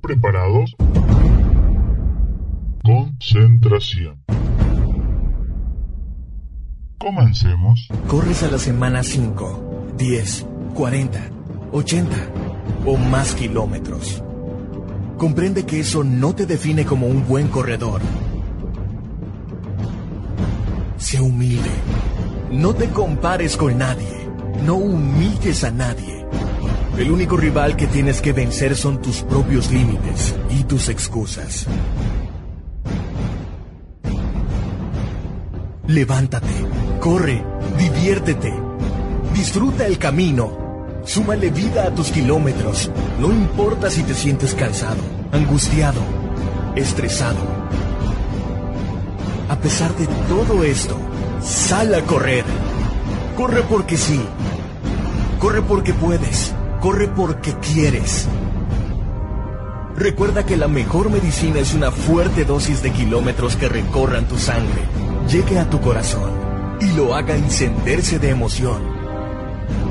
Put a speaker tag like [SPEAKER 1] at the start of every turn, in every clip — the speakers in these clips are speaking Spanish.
[SPEAKER 1] ¿Preparados? Concentración. Comencemos.
[SPEAKER 2] Corres a la semana 5, 10, 40, 80 o más kilómetros. Comprende que eso no te define como un buen corredor. Sé humilde. No te compares con nadie. No humilles a nadie. El único rival que tienes que vencer son tus propios límites y tus excusas. Levántate, corre, diviértete, disfruta el camino. Súmale vida a tus kilómetros. No importa si te sientes cansado, angustiado, estresado. A pesar de todo esto, sal a correr. Corre porque sí. Corre porque puedes. Corre porque quieres. Recuerda que la mejor medicina es una fuerte dosis de kilómetros que recorran tu sangre, llegue a tu corazón y lo haga encenderse de emoción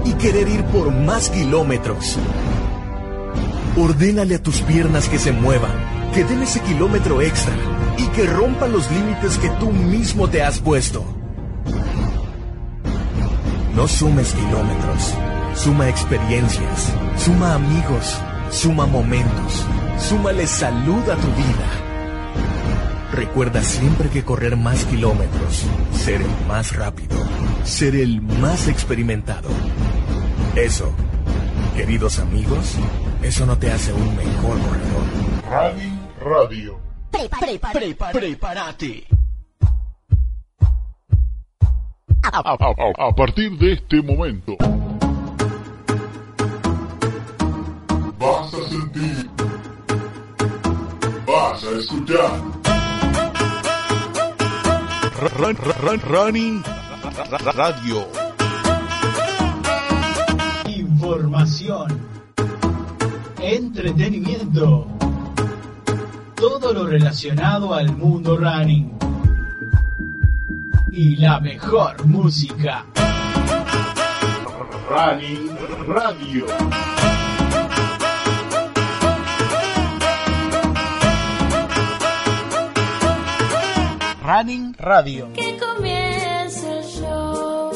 [SPEAKER 2] y querer ir por más kilómetros. Ordénale a tus piernas que se muevan, que den ese kilómetro extra y que rompan los límites que tú mismo te has puesto. No sumes kilómetros, suma experiencias, suma amigos, suma momentos, súmale salud a tu vida. Recuerda siempre que correr más kilómetros, ser el más rápido, ser el más experimentado. Eso, queridos amigos, eso no te hace un mejor corredor.
[SPEAKER 1] Radio Radio.
[SPEAKER 2] prepárate.
[SPEAKER 1] A, a- a- a partir de este momento, vas a escuchar.
[SPEAKER 3] Run, run, run, running ra- ra- radio.
[SPEAKER 4] Información. Entretenimiento. Todo lo relacionado al mundo running. Y la mejor música.
[SPEAKER 1] Running Radio.
[SPEAKER 4] Running Radio.
[SPEAKER 5] Que comience el show.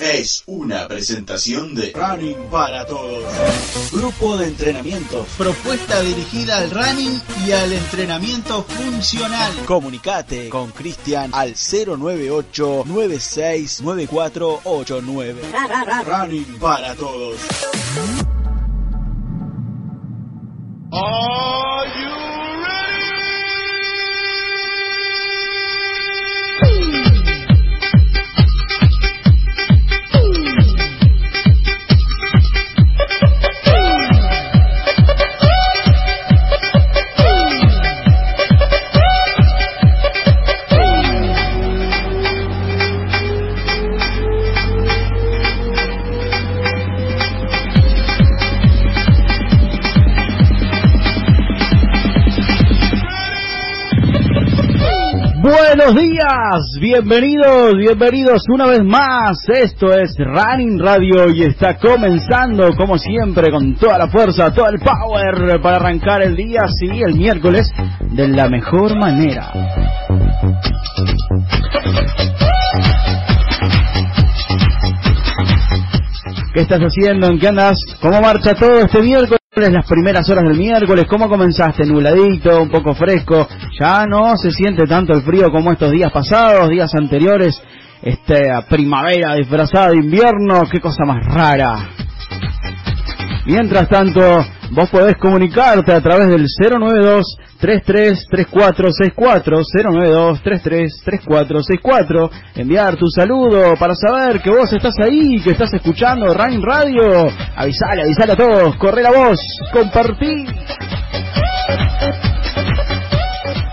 [SPEAKER 6] Es una presentación de
[SPEAKER 4] Running para todos. Grupo de entrenamiento. Propuesta dirigida al running y al entrenamiento funcional.
[SPEAKER 3] Comunicate con Cristian al 098 969489.
[SPEAKER 4] Running para todos. Oh.
[SPEAKER 7] Buenos días, bienvenidos, bienvenidos una vez más. Esto es Running Radio y está comenzando como siempre con toda la fuerza, todo el power para arrancar el día, sí, el miércoles, de la mejor manera. ¿Qué estás haciendo? ¿En qué andas? ¿Cómo marcha todo este miércoles? Las primeras horas del miércoles, ¿cómo comenzaste? Nubladito, un poco fresco. Ya no se siente tanto el frío como estos días pasados, días anteriores. Esta primavera disfrazada de invierno, qué cosa más rara. Mientras tanto, vos podés comunicarte a través del 092 333464 092 333464 enviar tu saludo para saber que vos estás ahí, que estás escuchando Rain Radio. Avisale, avisale a todos, corre la voz, compartí.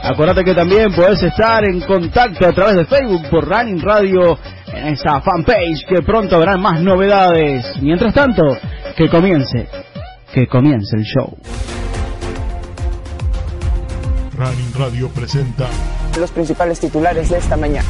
[SPEAKER 7] Acordate que también podés estar en contacto a través de Facebook por Running Radio en esa fanpage que pronto habrán más novedades. Mientras tanto, que comience, que comience el show.
[SPEAKER 1] Running Radio presenta
[SPEAKER 8] los principales titulares de esta mañana.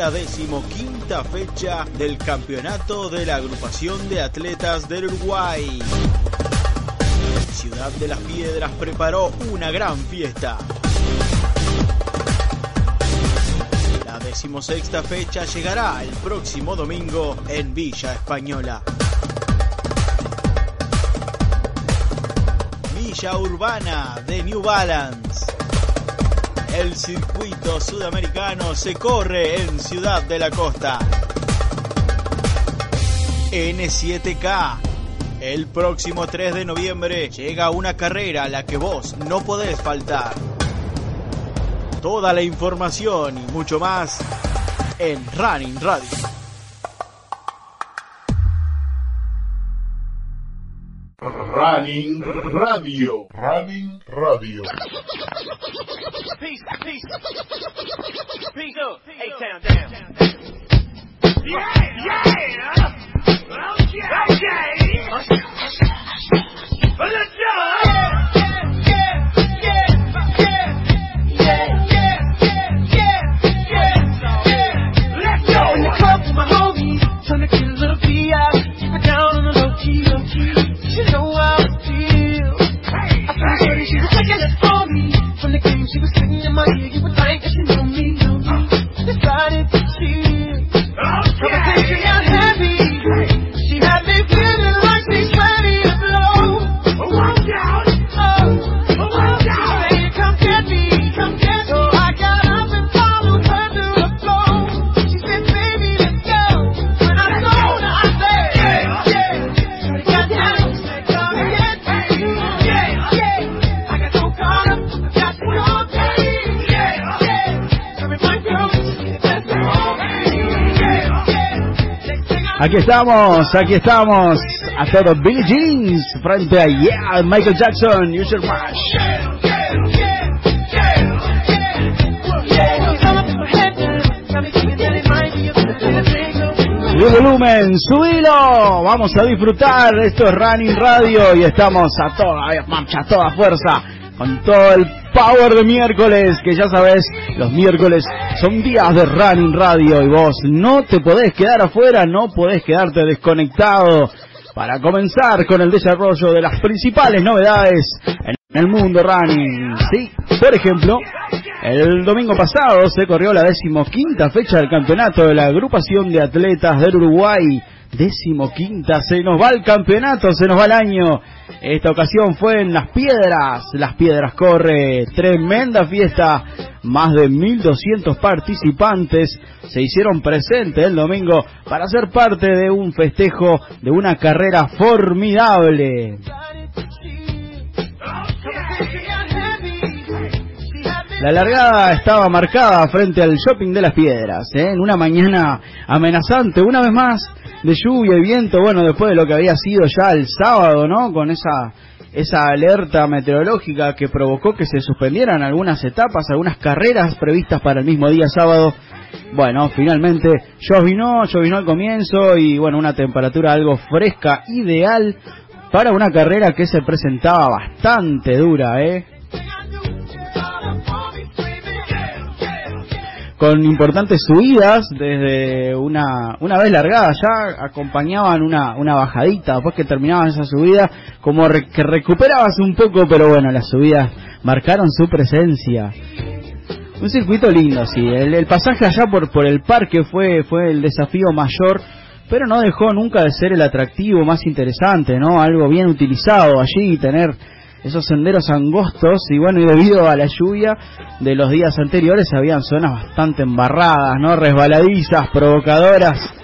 [SPEAKER 9] La decimoquinta fecha del campeonato de la agrupación de atletas del Uruguay. Ciudad de las Piedras preparó una gran fiesta. La decimosexta fecha llegará el próximo domingo en Villa Española. Villa Urbana de New Balance. El circuito sudamericano se corre en Ciudad de la Costa. N7K. El próximo 3 de noviembre llega una carrera a la que vos no podés faltar. Toda la información y mucho más en Running Radio.
[SPEAKER 10] Running Radio. Running Radio.
[SPEAKER 3] Peace, peace. Peace up. A-Town down. Yeah, yeah. Okay, okay. Let's go.
[SPEAKER 7] Aquí estamos, aquí estamos. A todo Billy Jeans frente a Yeah, Michael Jackson, User Mash. Subí volumen, subilo. Vamos a disfrutar. Esto es Running Radio y estamos a toda marcha, a toda fuerza, con todo el power de miércoles, que ya sabes, los miércoles son días de Running Radio y vos no te podés quedar afuera, no podés quedarte desconectado para comenzar con el desarrollo de las principales novedades en el mundo running. Sí, por ejemplo, el domingo pasado se corrió la decimoquinta fecha del campeonato de la agrupación de atletas del Uruguay. Decimoquinta, se nos va el campeonato, se nos va el año. Esta ocasión fue en Las Piedras. Las Piedras corre tremenda fiesta. Más de 1.200 participantes se hicieron presentes el domingo para ser parte de un festejo de una carrera formidable. La largada estaba marcada frente al shopping de las piedras, ¿eh? en una mañana amenazante, una vez más, de lluvia y viento, bueno, después de lo que había sido ya el sábado, ¿no? Con esa, esa alerta meteorológica que provocó que se suspendieran algunas etapas, algunas carreras previstas para el mismo día sábado. Bueno, finalmente llovinó, llovinó al comienzo y bueno, una temperatura algo fresca, ideal para una carrera que se presentaba bastante dura, ¿eh? Con importantes subidas desde una una vez largada ya acompañaban una una bajadita después que terminaban esa subida como re- que recuperabas un poco pero bueno las subidas marcaron su presencia. Un circuito lindo sí. El, el pasaje allá por por el parque fue fue el desafío mayor pero no dejó nunca de ser el atractivo más interesante no algo bien utilizado allí tener esos senderos angostos y bueno y debido a la lluvia de los días anteriores habían zonas bastante embarradas no resbaladizas provocadoras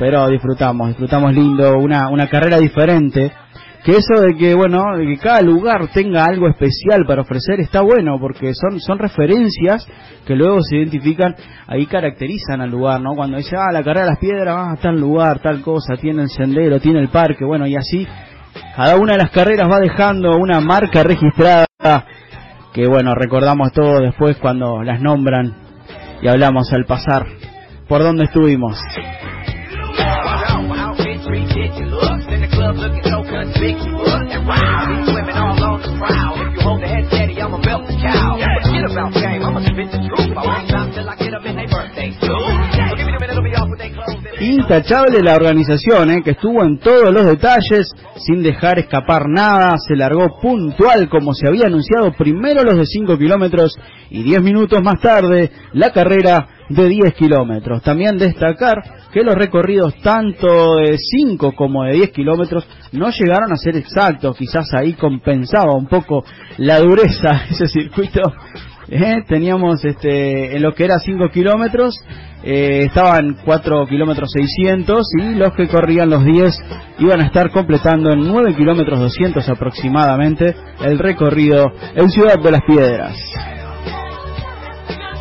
[SPEAKER 7] pero disfrutamos disfrutamos lindo una una carrera diferente. Que eso de que bueno de que cada lugar tenga algo especial para ofrecer está bueno porque son son referencias que luego se identifican ahí caracterizan al lugar no cuando dice ah la carrera de las piedras ah tal lugar tal cosa tiene el sendero tiene el parque bueno y así cada una de las carreras va dejando una marca registrada que bueno, recordamos todo después cuando las nombran y hablamos al pasar. Por donde estuvimos. Intachable la organización, ¿eh? que estuvo en todos los detalles, sin dejar escapar nada, se largó puntual como se había anunciado primero los de 5 kilómetros y 10 minutos más tarde la carrera de 10 kilómetros. También destacar que los recorridos tanto de 5 como de 10 kilómetros no llegaron a ser exactos, quizás ahí compensaba un poco la dureza ese circuito. ¿Eh? Teníamos este, en lo que era 5 kilómetros, eh, estaban 4 kilómetros 600 y los que corrían los 10 iban a estar completando en 9 kilómetros 200 aproximadamente el recorrido en Ciudad de las Piedras.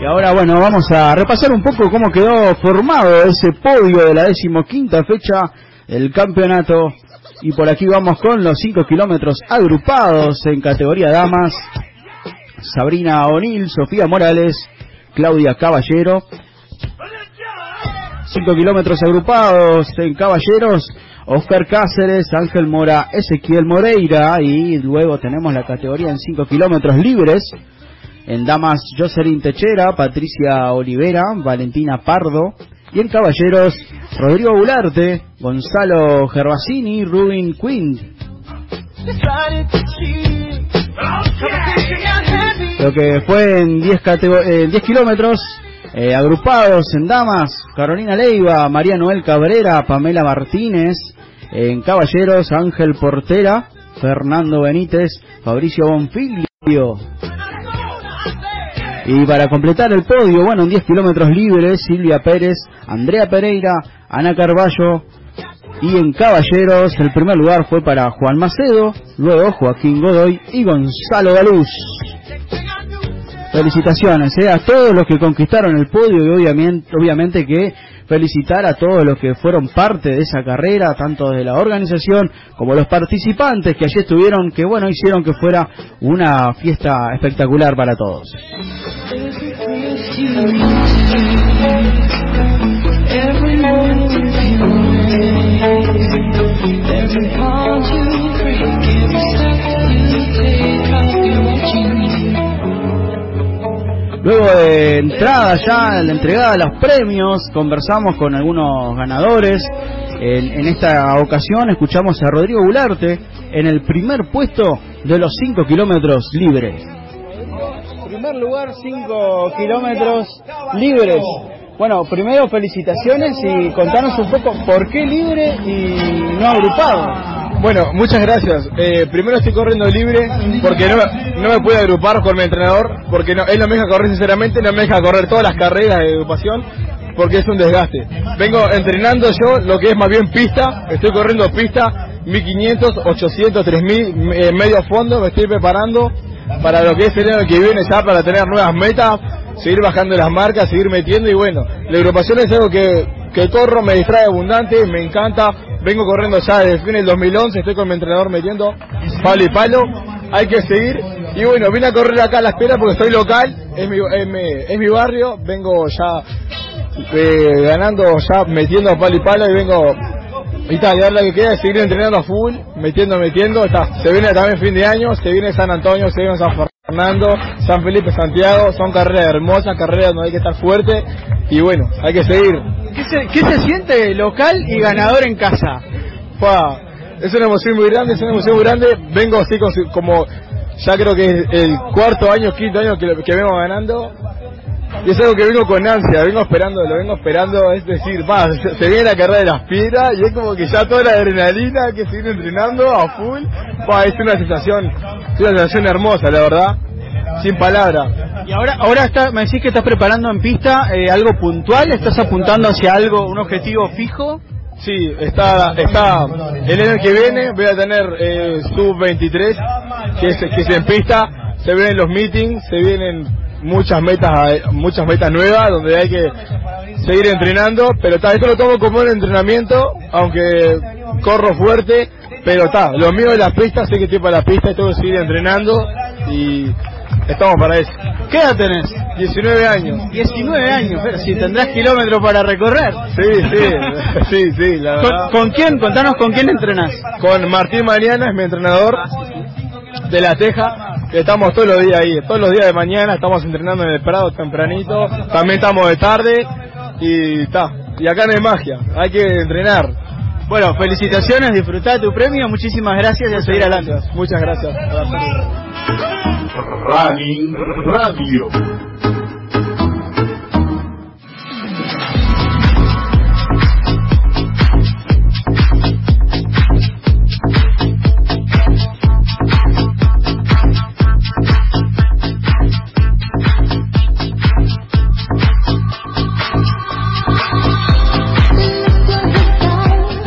[SPEAKER 7] Y ahora, bueno, vamos a repasar un poco cómo quedó formado ese podio de la decimoquinta fecha del campeonato. Y por aquí vamos con los 5 kilómetros agrupados en categoría damas. Sabrina O'Neill, Sofía Morales, Claudia Caballero. 5 kilómetros agrupados en caballeros. Oscar Cáceres, Ángel Mora, Ezequiel Moreira y luego tenemos la categoría en 5 kilómetros libres. En damas, Jocelyn Techera, Patricia Olivera, Valentina Pardo. Y en caballeros, Rodrigo Bularte, Gonzalo Gervasini, Rubin Quinn. Lo que fue en 10 catego- eh, 10 kilómetros, eh, agrupados en damas, Carolina Leiva, María Noel Cabrera, Pamela Martínez, en caballeros, Ángel Portera, Fernando Benítez, Fabricio Bonfiglio. Y para completar el podio, bueno, en 10 kilómetros libres, Silvia Pérez, Andrea Pereira, Ana Carballo. Y en caballeros, el primer lugar fue para Juan Macedo, luego Joaquín Godoy y Gonzalo Galuz. Felicitaciones eh, a todos los que conquistaron el podio y obviamente, obviamente que felicitar a todos los que fueron parte de esa carrera, tanto de la organización como los participantes que allí estuvieron, que bueno, hicieron que fuera una fiesta espectacular para todos. Luego de entrada ya, la entregada de los premios, conversamos con algunos ganadores. En, en esta ocasión escuchamos a Rodrigo Gularte en el primer puesto de los 5 kilómetros libres. Primer lugar, 5 kilómetros libres. Bueno, primero felicitaciones y contanos un poco por qué libre y no agrupado.
[SPEAKER 11] Bueno, muchas gracias. Eh, primero estoy corriendo libre porque no, no me puedo agrupar con mi entrenador, porque no, él no me deja correr sinceramente, no me deja correr todas las carreras de agrupación porque es un desgaste. Vengo entrenando yo lo que es más bien pista, estoy corriendo pista 1500, 800, 3000, eh, medio fondo, me estoy preparando para lo que es el año que viene ya para tener nuevas metas, seguir bajando las marcas, seguir metiendo y bueno, la agrupación es algo que, que corro, me distrae abundante, me encanta, vengo corriendo ya desde el fin del 2011, estoy con mi entrenador metiendo palo y palo, hay que seguir. Y bueno, vine a correr acá a la espera porque estoy local, es mi, es mi, es mi barrio, vengo ya eh, ganando, ya metiendo palo y palo y vengo y está, y que queda es seguir entrenando a full, metiendo, metiendo, está, se viene también fin de año, se viene San Antonio, se viene San Fernando, San Felipe, Santiago, son carreras hermosas, carreras donde hay que estar fuerte y bueno, hay que seguir.
[SPEAKER 7] ¿Qué se, qué se siente local y ganador en casa?
[SPEAKER 11] Es una emoción muy grande, es una emoción muy grande, vengo así como, ya creo que es el cuarto año, quinto año que, que vengo ganando, y es algo que vengo con ansia, vengo esperando, lo vengo esperando, es decir, va, se, se viene la carrera de las piedras y es como que ya toda la adrenalina que seguir entrenando a full, va, es una sensación, es una sensación hermosa, la verdad, sin palabras.
[SPEAKER 7] Y ahora, ahora está, me decís que estás preparando en pista eh, algo puntual, estás apuntando hacia algo, un objetivo fijo.
[SPEAKER 11] Sí, está, está, el año que viene voy a tener eh, sub-23, que es, que es en pista, se vienen los meetings, se vienen muchas metas, eh, muchas metas nuevas donde hay que seguir entrenando, pero está, esto lo tomo como un entrenamiento, aunque corro fuerte, pero está, lo mío de las pistas, sé que estoy para las pistas, tengo que seguir entrenando y estamos para eso.
[SPEAKER 7] ¿Qué edad tenés?
[SPEAKER 11] 19 años.
[SPEAKER 7] 19 años, pero si tendrás kilómetros para recorrer.
[SPEAKER 11] Sí, sí, sí, sí, la verdad.
[SPEAKER 7] ¿Con, con quién? Contanos con quién entrenás.
[SPEAKER 11] Con Martín Mariana, es mi entrenador de La Teja. Estamos todos los días ahí, todos los días de mañana estamos entrenando en el Prado tempranito, también estamos de tarde y está, Y acá no hay magia, hay que entrenar.
[SPEAKER 7] Bueno, felicitaciones, disfrutá de tu premio, muchísimas gracias y a seguir adelante.
[SPEAKER 11] Muchas gracias.
[SPEAKER 10] Running Radio.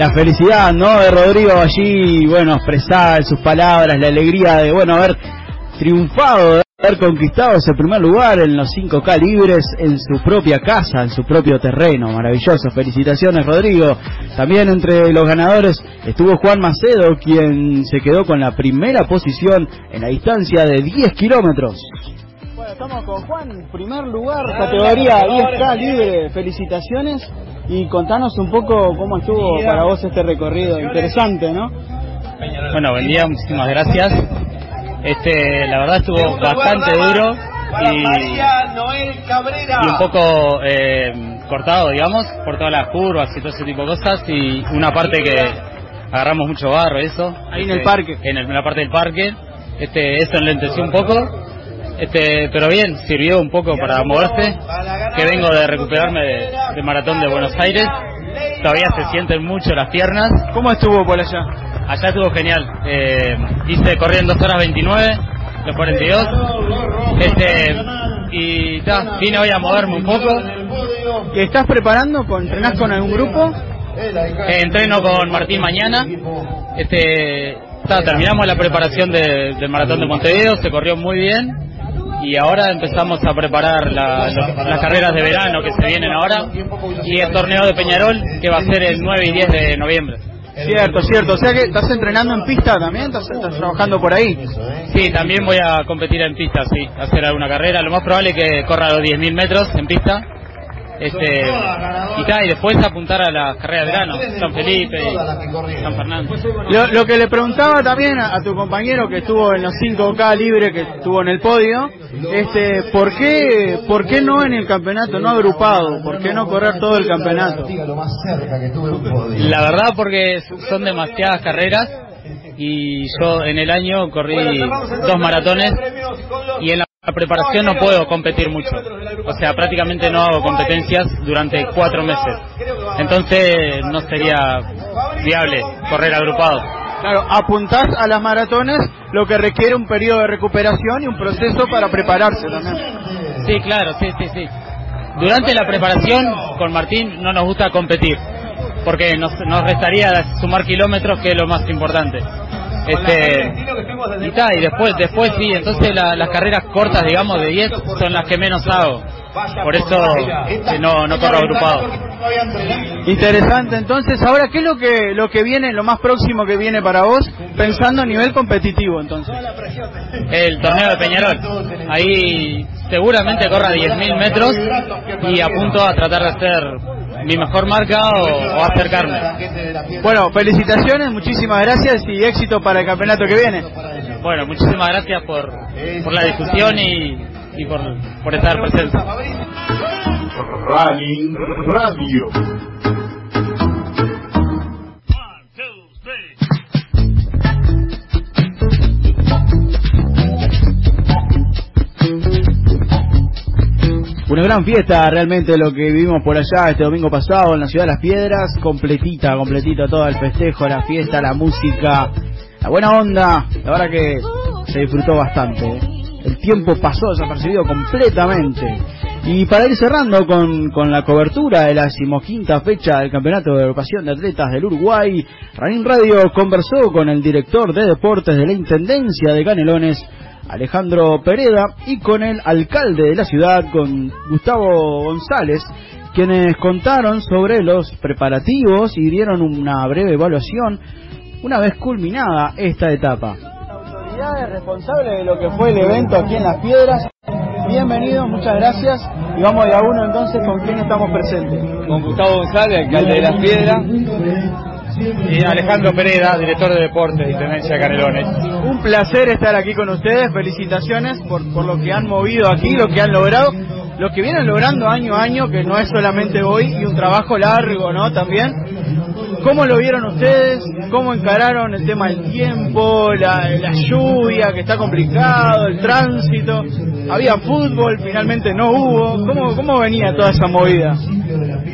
[SPEAKER 7] La felicidad, ¿no? De Rodrigo allí, bueno, expresada en sus palabras, la alegría de, bueno, haber triunfado, de haber conquistado ese primer lugar en los 5K libres en su propia casa, en su propio terreno. Maravilloso. Felicitaciones, Rodrigo. También entre los ganadores estuvo Juan Macedo, quien se quedó con la primera posición en la distancia de 10 kilómetros. Bueno, estamos con Juan, primer lugar, categoría 10K libre. Felicitaciones y contanos un poco cómo estuvo para vos este recorrido. Interesante, ¿no?
[SPEAKER 12] Bueno, buen día, muchísimas gracias. Este, la verdad estuvo bastante duro y, y un poco eh, cortado, digamos, por todas las curvas y todo ese tipo de cosas y una parte que agarramos mucho barro, eso.
[SPEAKER 7] Ahí en el
[SPEAKER 12] Este,
[SPEAKER 7] parque.
[SPEAKER 12] En, el- en la parte del parque. Este, eso enlenteció un poco. Este, pero bien, sirvió un poco para moverse. Que vengo de recuperarme de, de maratón de Buenos Aires. Todavía se sienten mucho las piernas.
[SPEAKER 7] ¿Cómo estuvo por allá?
[SPEAKER 12] Allá estuvo genial. Eh, hice corrí en 2 horas 29, los 42. Este, y ta, vine hoy a moverme un poco.
[SPEAKER 7] ¿Qué estás preparando? Con, ¿Entrenás con algún grupo?
[SPEAKER 12] Eh, entreno con Martín mañana. Este, ta, terminamos la preparación de- del maratón de Montevideo, se corrió muy bien. Y ahora empezamos a preparar la- los- las carreras de verano que se vienen ahora y el torneo de Peñarol que va a ser el 9 y 10 de noviembre.
[SPEAKER 7] Cierto, cierto. O sea que estás entrenando en pista también, estás, estás trabajando por ahí.
[SPEAKER 12] Sí, también voy a competir en pista, sí, hacer alguna carrera. Lo más probable es que corra los 10.000 metros en pista. Este, y, después apuntar a las carreras de verano, San Felipe y San Fernando.
[SPEAKER 7] Lo, lo que le preguntaba también a, a tu compañero que estuvo en los 5K libre, que estuvo en el podio, este, ¿por qué, ¿por qué no en el campeonato, no agrupado? ¿Por qué no correr todo el campeonato?
[SPEAKER 12] La verdad porque son demasiadas carreras y yo en el año corrí dos maratones y en la preparación no puedo competir mucho. O sea, prácticamente no hago competencias durante cuatro meses. Entonces no sería viable correr agrupado.
[SPEAKER 7] Claro, apuntás a las maratones, lo que requiere un periodo de recuperación y un proceso para prepararse también.
[SPEAKER 12] Sí, claro, sí, sí, sí. Durante la preparación con Martín no nos gusta competir, porque nos, nos restaría sumar kilómetros, que es lo más importante. Este, y, ta, y después, después sí, entonces la- las carreras cortas, digamos, de 10 son las que menos hago. Por eso no, no corro agrupado.
[SPEAKER 7] Interesante, entonces, ahora, ¿qué es lo que, lo que viene, lo más próximo que viene para vos, pensando a nivel competitivo, entonces?
[SPEAKER 12] El torneo de Peñarol. Ahí seguramente corra 10.000 metros y apunto a tratar de hacer mi mejor marca o, o acercarme.
[SPEAKER 7] Bueno, felicitaciones, muchísimas gracias y éxito para el campeonato que viene.
[SPEAKER 12] Bueno, muchísimas gracias por, por la discusión y, y por, por estar presente.
[SPEAKER 10] Running Radio.
[SPEAKER 7] Una gran fiesta realmente lo que vivimos por allá este domingo pasado en la ciudad de Las Piedras, completita, completita todo el festejo, la fiesta, la música, la buena onda, la verdad que se disfrutó bastante. ¿eh? El tiempo pasó desapercibido completamente. Y para ir cerrando con, con la cobertura de la decimoquinta fecha del Campeonato de Agrupación de Atletas del Uruguay, Ranín Radio conversó con el director de deportes de la Intendencia de Canelones, Alejandro Pereda, y con el alcalde de la ciudad, con Gustavo González, quienes contaron sobre los preparativos y dieron una breve evaluación una vez culminada esta etapa. Autoridades responsables de lo que fue el evento aquí en Las Piedras, bienvenidos, muchas gracias. Y vamos de a uno entonces con quién estamos presentes.
[SPEAKER 11] Con Gustavo González, alcalde de Las Piedras.
[SPEAKER 13] Y Alejandro Pereda, director de deportes de Intendencia de Canelones.
[SPEAKER 7] Un placer estar aquí con ustedes, felicitaciones por, por lo que han movido aquí, lo que han logrado. lo que vienen logrando año a año, que no es solamente hoy, y un trabajo largo, ¿no? También. ¿Cómo lo vieron ustedes? ¿Cómo encararon el tema del tiempo, la, la lluvia, que está complicado, el tránsito? Había fútbol, finalmente no hubo. ¿Cómo, cómo venía toda esa movida?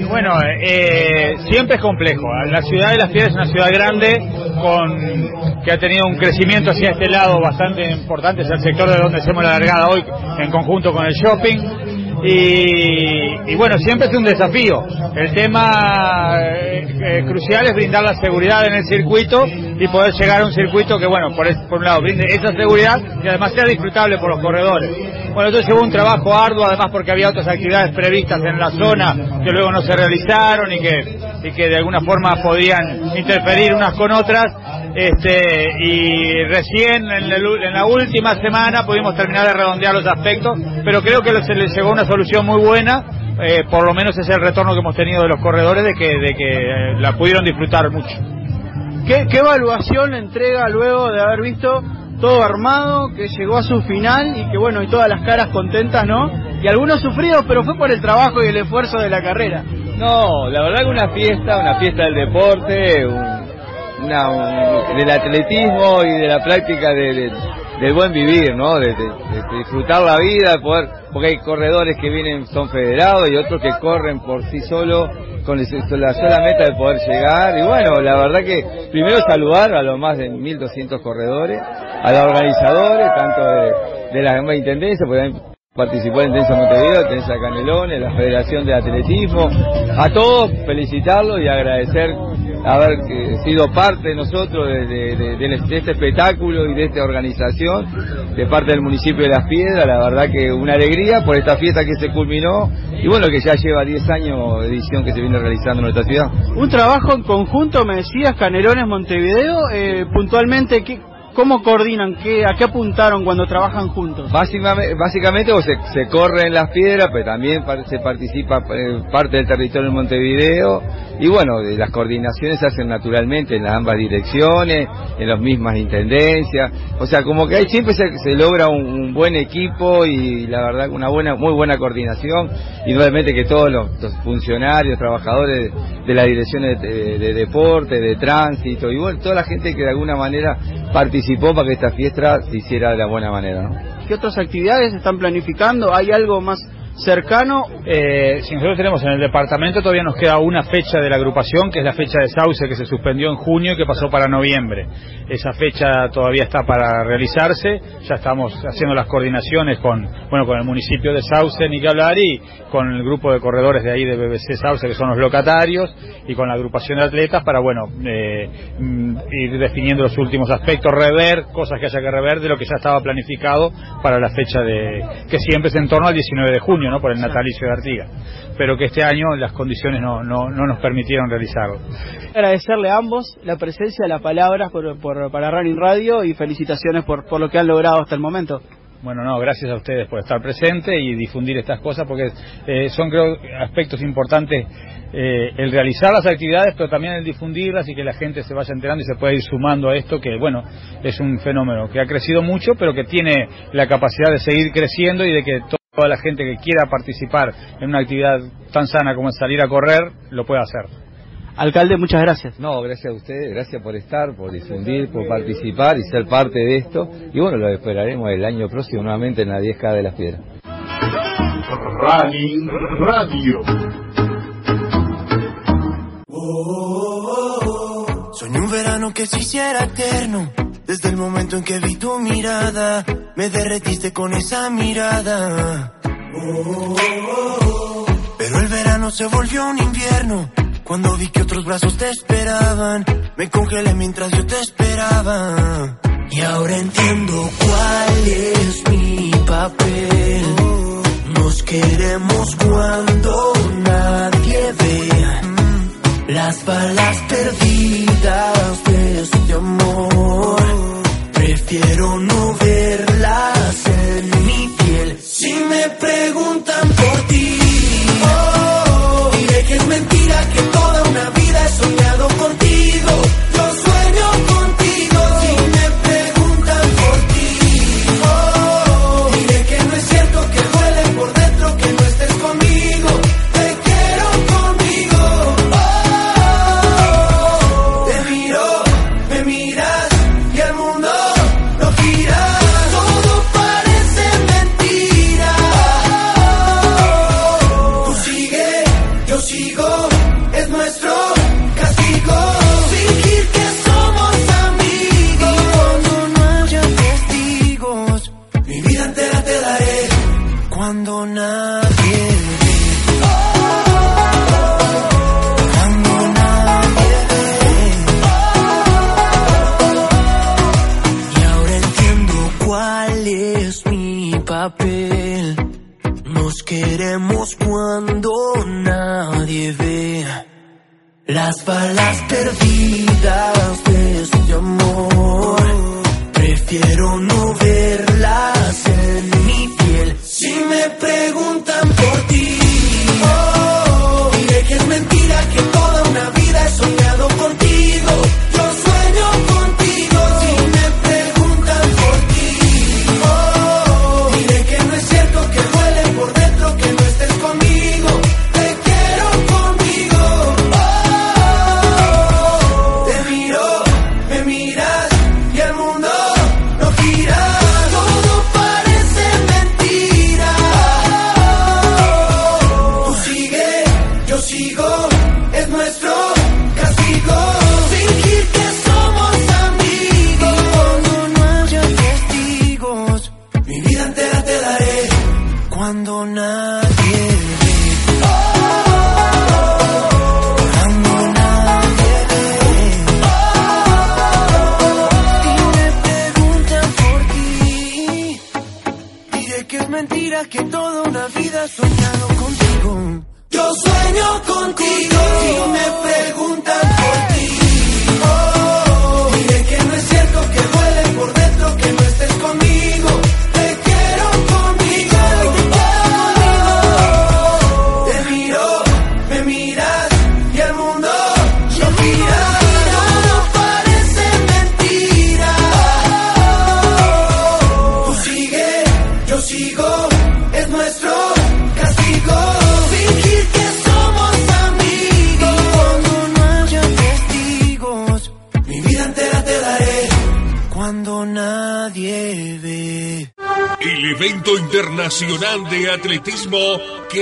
[SPEAKER 12] Bueno, eh, siempre es complejo. La ciudad de Las Piedras es una ciudad grande con que ha tenido un crecimiento hacia este lado bastante importante. Es el sector de donde hacemos la largada hoy en conjunto con el shopping. Y, y bueno, siempre es un desafío. El tema eh, eh, crucial es brindar la seguridad en el circuito y poder llegar a un circuito que, bueno, por, por un lado, brinde esa seguridad y además sea disfrutable por los corredores. Bueno, entonces hubo un trabajo arduo, además porque había otras actividades previstas en la zona que luego no se realizaron y que, y que de alguna forma podían interferir unas con otras. Este, y recién en, el en la última semana pudimos terminar de redondear los aspectos, pero creo que se les llegó una solución muy buena. eh, por lo menos es el retorno que hemos tenido de los corredores de que, de que eh, la pudieron disfrutar mucho.
[SPEAKER 7] ¿Qué, qué evaluación entrega luego de haber visto todo armado, que llegó a su final y que bueno, y todas las caras contentas, ¿no? Y algunos sufridos, pero fue por el trabajo y el esfuerzo de la carrera.
[SPEAKER 14] No, la verdad que una fiesta, una fiesta del deporte, un- una, un- del atletismo y de la práctica de- de- del buen vivir, ¿no? De, disfrutar la vida, de poder, porque hay corredores que vienen, son federados y otros que corren por sí solos con la sola meta de poder llegar. Y bueno, la verdad que primero saludar a los más de 1.200 corredores, a los organizadores, tanto de, de la misma intendencia, porque también participó en Intensa Montevideo, Intensa Canelones, la Federación de Atletismo, a todos felicitarlos y agradecer haber eh, sido parte de nosotros de, de- este espectáculo y de esta organización de parte del municipio de Las Piedras, la verdad que una alegría por esta fiesta que se culminó y bueno, que ya lleva 10 años edición que se viene realizando en nuestra ciudad.
[SPEAKER 7] Un trabajo en conjunto, me decías, Canelones Montevideo, eh, puntualmente, ¿qué, ¿cómo coordinan? ¿Qué, ¿A qué apuntaron cuando trabajan juntos?
[SPEAKER 14] Básicamente, básicamente o se, se corre en las piedras, pero también se participa eh, parte del territorio de Montevideo. Y bueno, de las coordinaciones se hacen naturalmente en las ambas direcciones, en las mismas intendencias. O sea, como que ahí siempre se, se logra un, buen equipo y la verdad una buena, muy buena coordinación. Y nuevamente que todos los, funcionarios, trabajadores de, de las direcciones de, de deporte, de tránsito y toda la gente que de alguna manera participó para que esta fiesta se hiciera de la buena manera.
[SPEAKER 7] ¿Qué otras actividades están planificando? ¿Hay algo más cercano?
[SPEAKER 12] Eh, si nosotros tenemos en el departamento, todavía nos queda una fecha de la agrupación, que es la fecha de Sauce, que se suspendió en junio y que pasó para noviembre. Esa fecha todavía está para realizarse, ya estamos haciendo las coordinaciones con, bueno, con el municipio de Sauce, ni que hablar, y con el grupo de corredores de ahí de BBC Sauce, que son los locatarios, y con la agrupación de atletas para, bueno, eh, mm, ir definiendo los últimos aspectos, rever cosas que haya que rever de lo que ya estaba planificado para la fecha de, que siempre es en torno al 19 de junio, ¿no? Por el natalicio de Artigas. Pero que este año las condiciones no, no, no nos permitieron realizarlo.
[SPEAKER 7] Agradecerle a ambos la presencia, la palabra por, por- para Running Radio y felicitaciones por, por lo que han logrado hasta el momento.
[SPEAKER 12] Bueno, no, gracias a ustedes por estar presentes y difundir estas cosas porque eh, son, creo, aspectos importantes eh, el realizar las actividades, pero también el difundirlas y que la gente se vaya enterando y se pueda ir sumando a esto, que, bueno, es un fenómeno que ha crecido mucho, pero que tiene la capacidad de seguir creciendo y de que toda la gente que quiera participar en una actividad tan sana como es salir a correr, lo pueda hacer.
[SPEAKER 7] Alcalde, muchas gracias.
[SPEAKER 14] No, gracias a ustedes, gracias por estar, por difundir, por participar y ser parte de esto. Y bueno, lo esperaremos el año próximo nuevamente en la 10K de las Piedras.
[SPEAKER 10] Running Radio.
[SPEAKER 15] Soñé un verano que se hiciera eterno. Desde el momento en que vi tu mirada, me derretiste con esa mirada. Pero el verano se volvió un invierno. Cuando vi que otros brazos te esperaban, me congelé mientras yo te esperaba. Y ahora entiendo cuál es mi papel. Nos queremos cuando nadie ve las balas perdidas de este amor. Prefiero no verlas en mi piel. Si me preguntan por ti,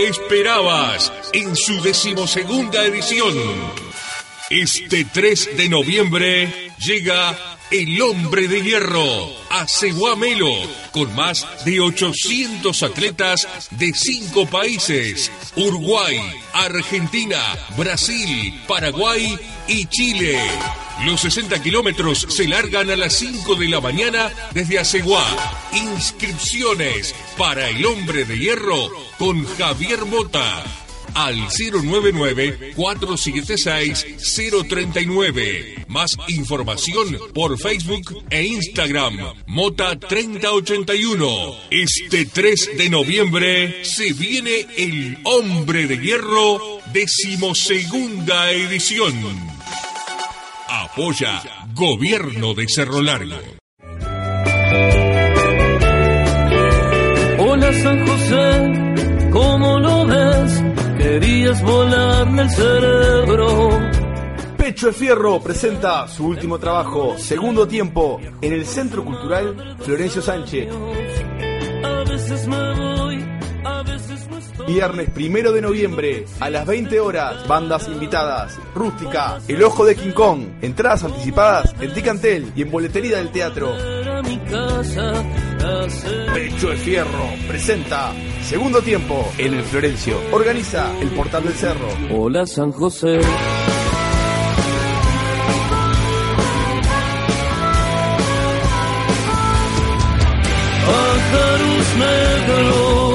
[SPEAKER 16] esperabas en su decimosegunda edición. Este 3 de noviembre llega el Hombre de Hierro a Ceguamelo con más de 800 atletas de cinco países, Uruguay, Argentina, Brasil, Paraguay y Chile. Los 60 kilómetros se largan a las 5 de la mañana desde Aceguá. Inscripciones para el Hombre de Hierro con Javier Mota al 099-476-039. Más información por Facebook e Instagram. Mota 3081. Este 3 de noviembre se viene el Hombre de Hierro, decimosegunda edición. Apoya Gobierno de Cerro Largo.
[SPEAKER 15] Hola San José, ¿cómo lo ves? Querías volarme el cerebro.
[SPEAKER 10] Pecho de Fierro presenta su último trabajo, segundo tiempo, en el Centro Cultural Florencio Sánchez.
[SPEAKER 15] A veces me voy, a veces.
[SPEAKER 10] Viernes primero de noviembre a las 20 horas, bandas invitadas, Rústica, El Ojo de King Kong, entradas anticipadas en Ticantel y en boletería del teatro. Pecho de Fierro presenta segundo tiempo en el Florencio. Organiza el Portal del Cerro.
[SPEAKER 15] Hola San José. Pájaros negros,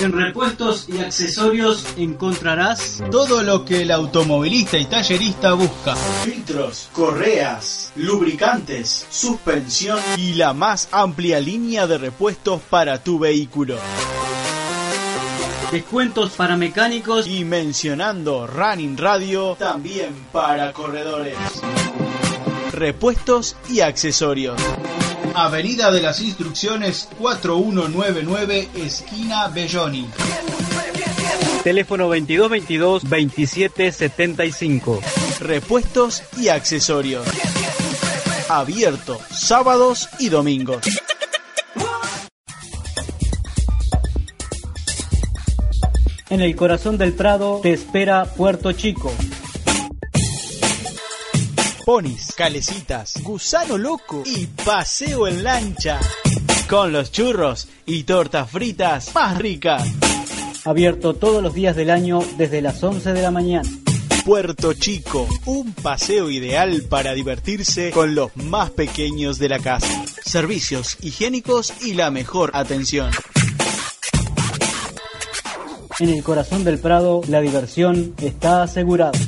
[SPEAKER 17] En repuestos y accesorios encontrarás todo lo que el automovilista y tallerista busca.
[SPEAKER 9] Filtros, correas, lubricantes, suspensión y la más amplia línea de repuestos para tu vehículo.
[SPEAKER 17] Descuentos para mecánicos
[SPEAKER 9] Y mencionando Running Radio, también para corredores. Repuestos y accesorios.
[SPEAKER 17] Avenida de las Instrucciones 4199 esquina Belloni.
[SPEAKER 18] Teléfono 2222 2775.
[SPEAKER 9] Repuestos y accesorios. Abierto sábados y domingos.
[SPEAKER 19] En el corazón del Prado te espera Puerto Chico.
[SPEAKER 8] Ponis, calecitas, gusano loco y paseo en lancha. Con los churros y tortas fritas más ricas.
[SPEAKER 17] Abierto todos los días del año desde las 11 de la mañana.
[SPEAKER 8] Puerto Chico, un paseo ideal para divertirse con los más pequeños de la casa. Servicios higiénicos y la mejor atención.
[SPEAKER 17] En el corazón del Prado, la diversión está asegurada.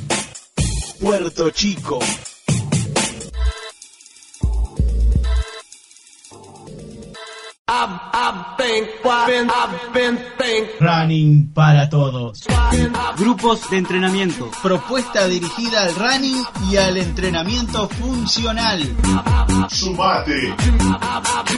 [SPEAKER 8] Puerto Chico.
[SPEAKER 4] Running para todos.
[SPEAKER 17] Grupos de entrenamiento.
[SPEAKER 4] Propuesta dirigida al running y al entrenamiento funcional.
[SPEAKER 20] Sumate.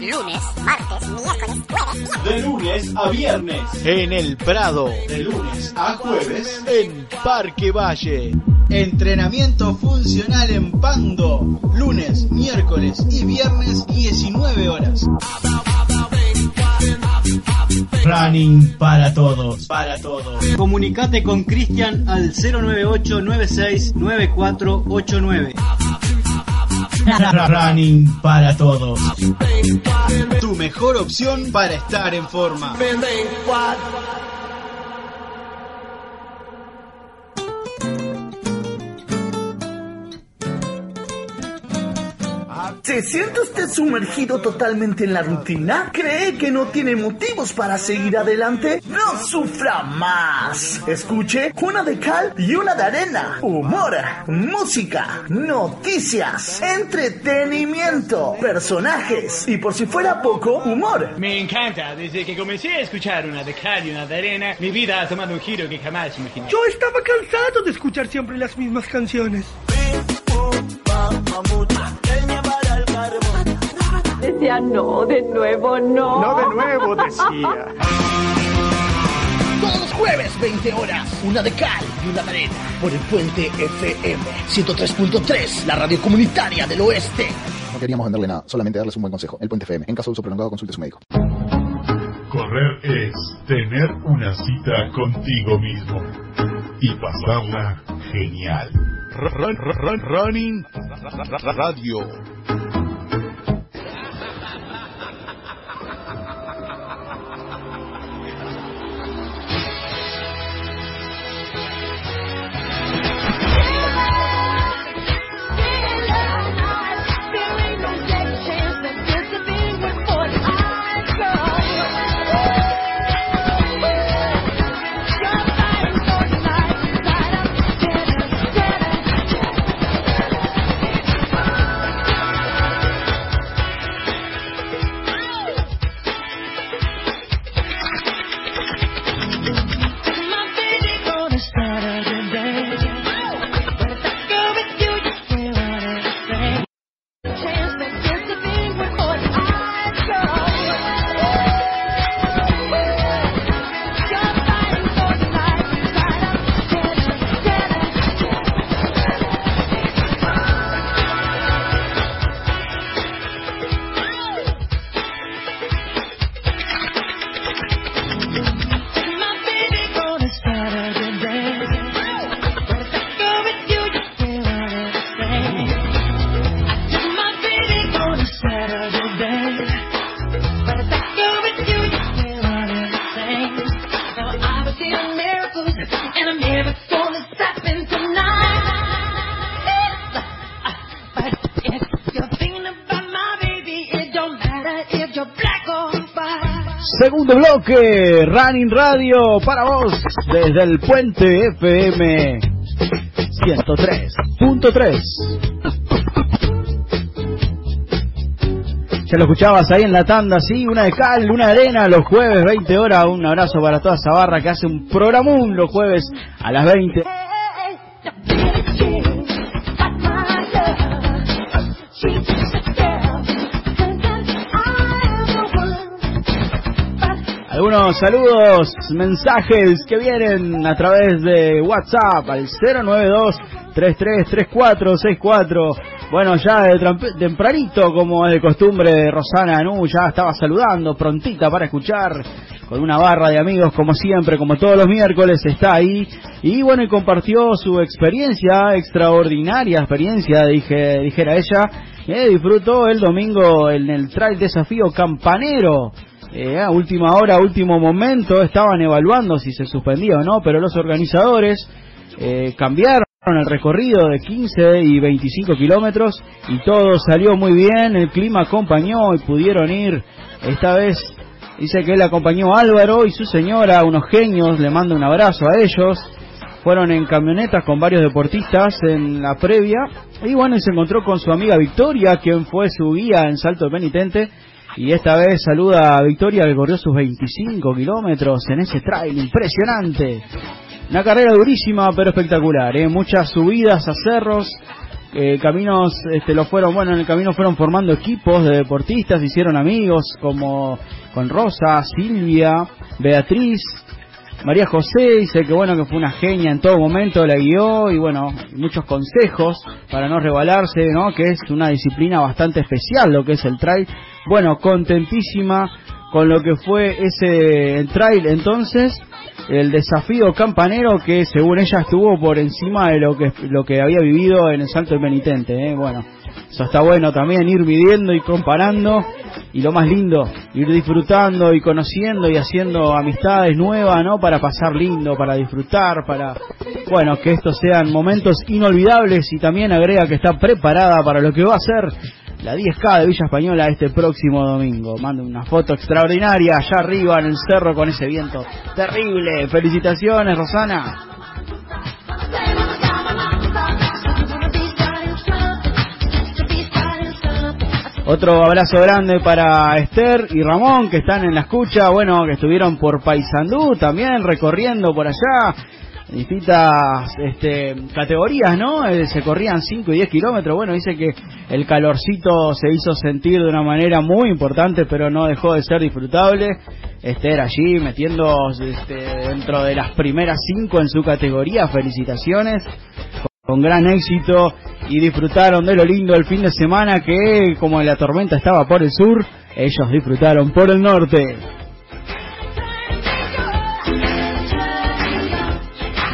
[SPEAKER 21] Lunes, martes, miércoles, jueves.
[SPEAKER 4] De lunes a viernes.
[SPEAKER 8] En el Prado.
[SPEAKER 4] De lunes a jueves.
[SPEAKER 8] En Parque Valle.
[SPEAKER 4] Entrenamiento funcional en Pando. Lunes, miércoles y viernes 19 horas. Running para todos. Para todos.
[SPEAKER 17] Comunicate con Cristian al 098 96 9489.
[SPEAKER 4] Running para todos. Tu mejor opción para estar en forma.
[SPEAKER 22] ¿Se siente usted sumergido totalmente en la rutina? ¿Cree que no tiene motivos para seguir adelante? No sufra más. Escuche una de cal y una de arena. Humor, música, noticias, entretenimiento, personajes y por si fuera poco, humor.
[SPEAKER 23] Me encanta, desde que comencé a escuchar una de cal y una de arena, mi vida ha tomado un giro que jamás imaginé.
[SPEAKER 24] Yo estaba cansado de escuchar siempre las mismas canciones.
[SPEAKER 25] Decía no, de nuevo no.
[SPEAKER 3] No de nuevo, decía.
[SPEAKER 22] Todos los jueves, 20 horas, una de cal y una de arena, por el puente FM 103.3, la radio comunitaria del oeste.
[SPEAKER 26] No queríamos venderle nada, solamente darles un buen consejo. El Puente FM. En caso de uso prolongado, consulte a su médico.
[SPEAKER 27] Correr es tener una cita contigo mismo y pasarla genial.
[SPEAKER 3] Run, run, run, running radio.
[SPEAKER 7] Bloque, Running Radio para vos desde el Puente FM 103.3. Ya lo escuchabas ahí en la tanda, sí, una de cal, una arena, los jueves 20 horas. Un abrazo para toda esa barra que hace un programón los jueves a las 20. Saludos, mensajes que vienen a través de WhatsApp al 092 333464. Bueno, ya de tempranito, como es de costumbre, Rosana Nu ya estaba saludando, prontita para escuchar con una barra de amigos como siempre, como todos los miércoles, está ahí y bueno, y compartió su experiencia, extraordinaria experiencia, dije, dijera ella, que disfrutó el domingo en el trail desafío campanero. Eh, a última hora, último momento, estaban evaluando si se suspendía o no, pero los organizadores eh, cambiaron el recorrido de 15 y 25 kilómetros y todo salió muy bien, el clima acompañó y pudieron ir. Esta vez dice que él acompañó a Álvaro y su señora, unos genios, le manda un abrazo a ellos. Fueron en camionetas con varios deportistas en la previa y bueno, y se encontró con su amiga Victoria, quien fue su guía en salto penitente. Y esta vez saluda a Victoria que corrió sus 25 kilómetros en ese trail impresionante. Una carrera durísima pero espectacular, ¿eh? muchas subidas a cerros, eh, caminos, este, lo fueron, bueno, en el camino fueron formando equipos de deportistas, hicieron amigos como con Rosa, Silvia, Beatriz, María José dice que bueno que fue una genia en todo momento, la guió y bueno, muchos consejos para no rebalarse, ¿no? Que es una disciplina bastante especial lo que es el trail. Bueno, contentísima con lo que fue ese trail entonces el desafío campanero que según ella estuvo por encima de lo que lo que había vivido en el salto del penitente ¿eh? bueno eso está bueno también ir midiendo y comparando y lo más lindo ir disfrutando y conociendo y haciendo amistades nuevas no para pasar lindo para disfrutar para bueno que estos sean momentos inolvidables y también agrega que está preparada para lo que va a ser la 10K de Villa Española este próximo domingo. Manda una foto extraordinaria allá arriba en el cerro con ese viento terrible. Felicitaciones, Rosana. Otro abrazo grande para Esther y Ramón que están en la escucha, bueno, que estuvieron por Paysandú también recorriendo por allá distintas este, categorías, ¿no? Eh, se corrían 5 y 10 kilómetros. Bueno, dice que el calorcito se hizo sentir de una manera muy importante, pero no dejó de ser disfrutable. Esther allí metiendo este, dentro de las primeras 5 en su categoría. Felicitaciones. Con gran éxito y disfrutaron de lo lindo el fin de semana que como la tormenta estaba por el sur, ellos disfrutaron por el norte.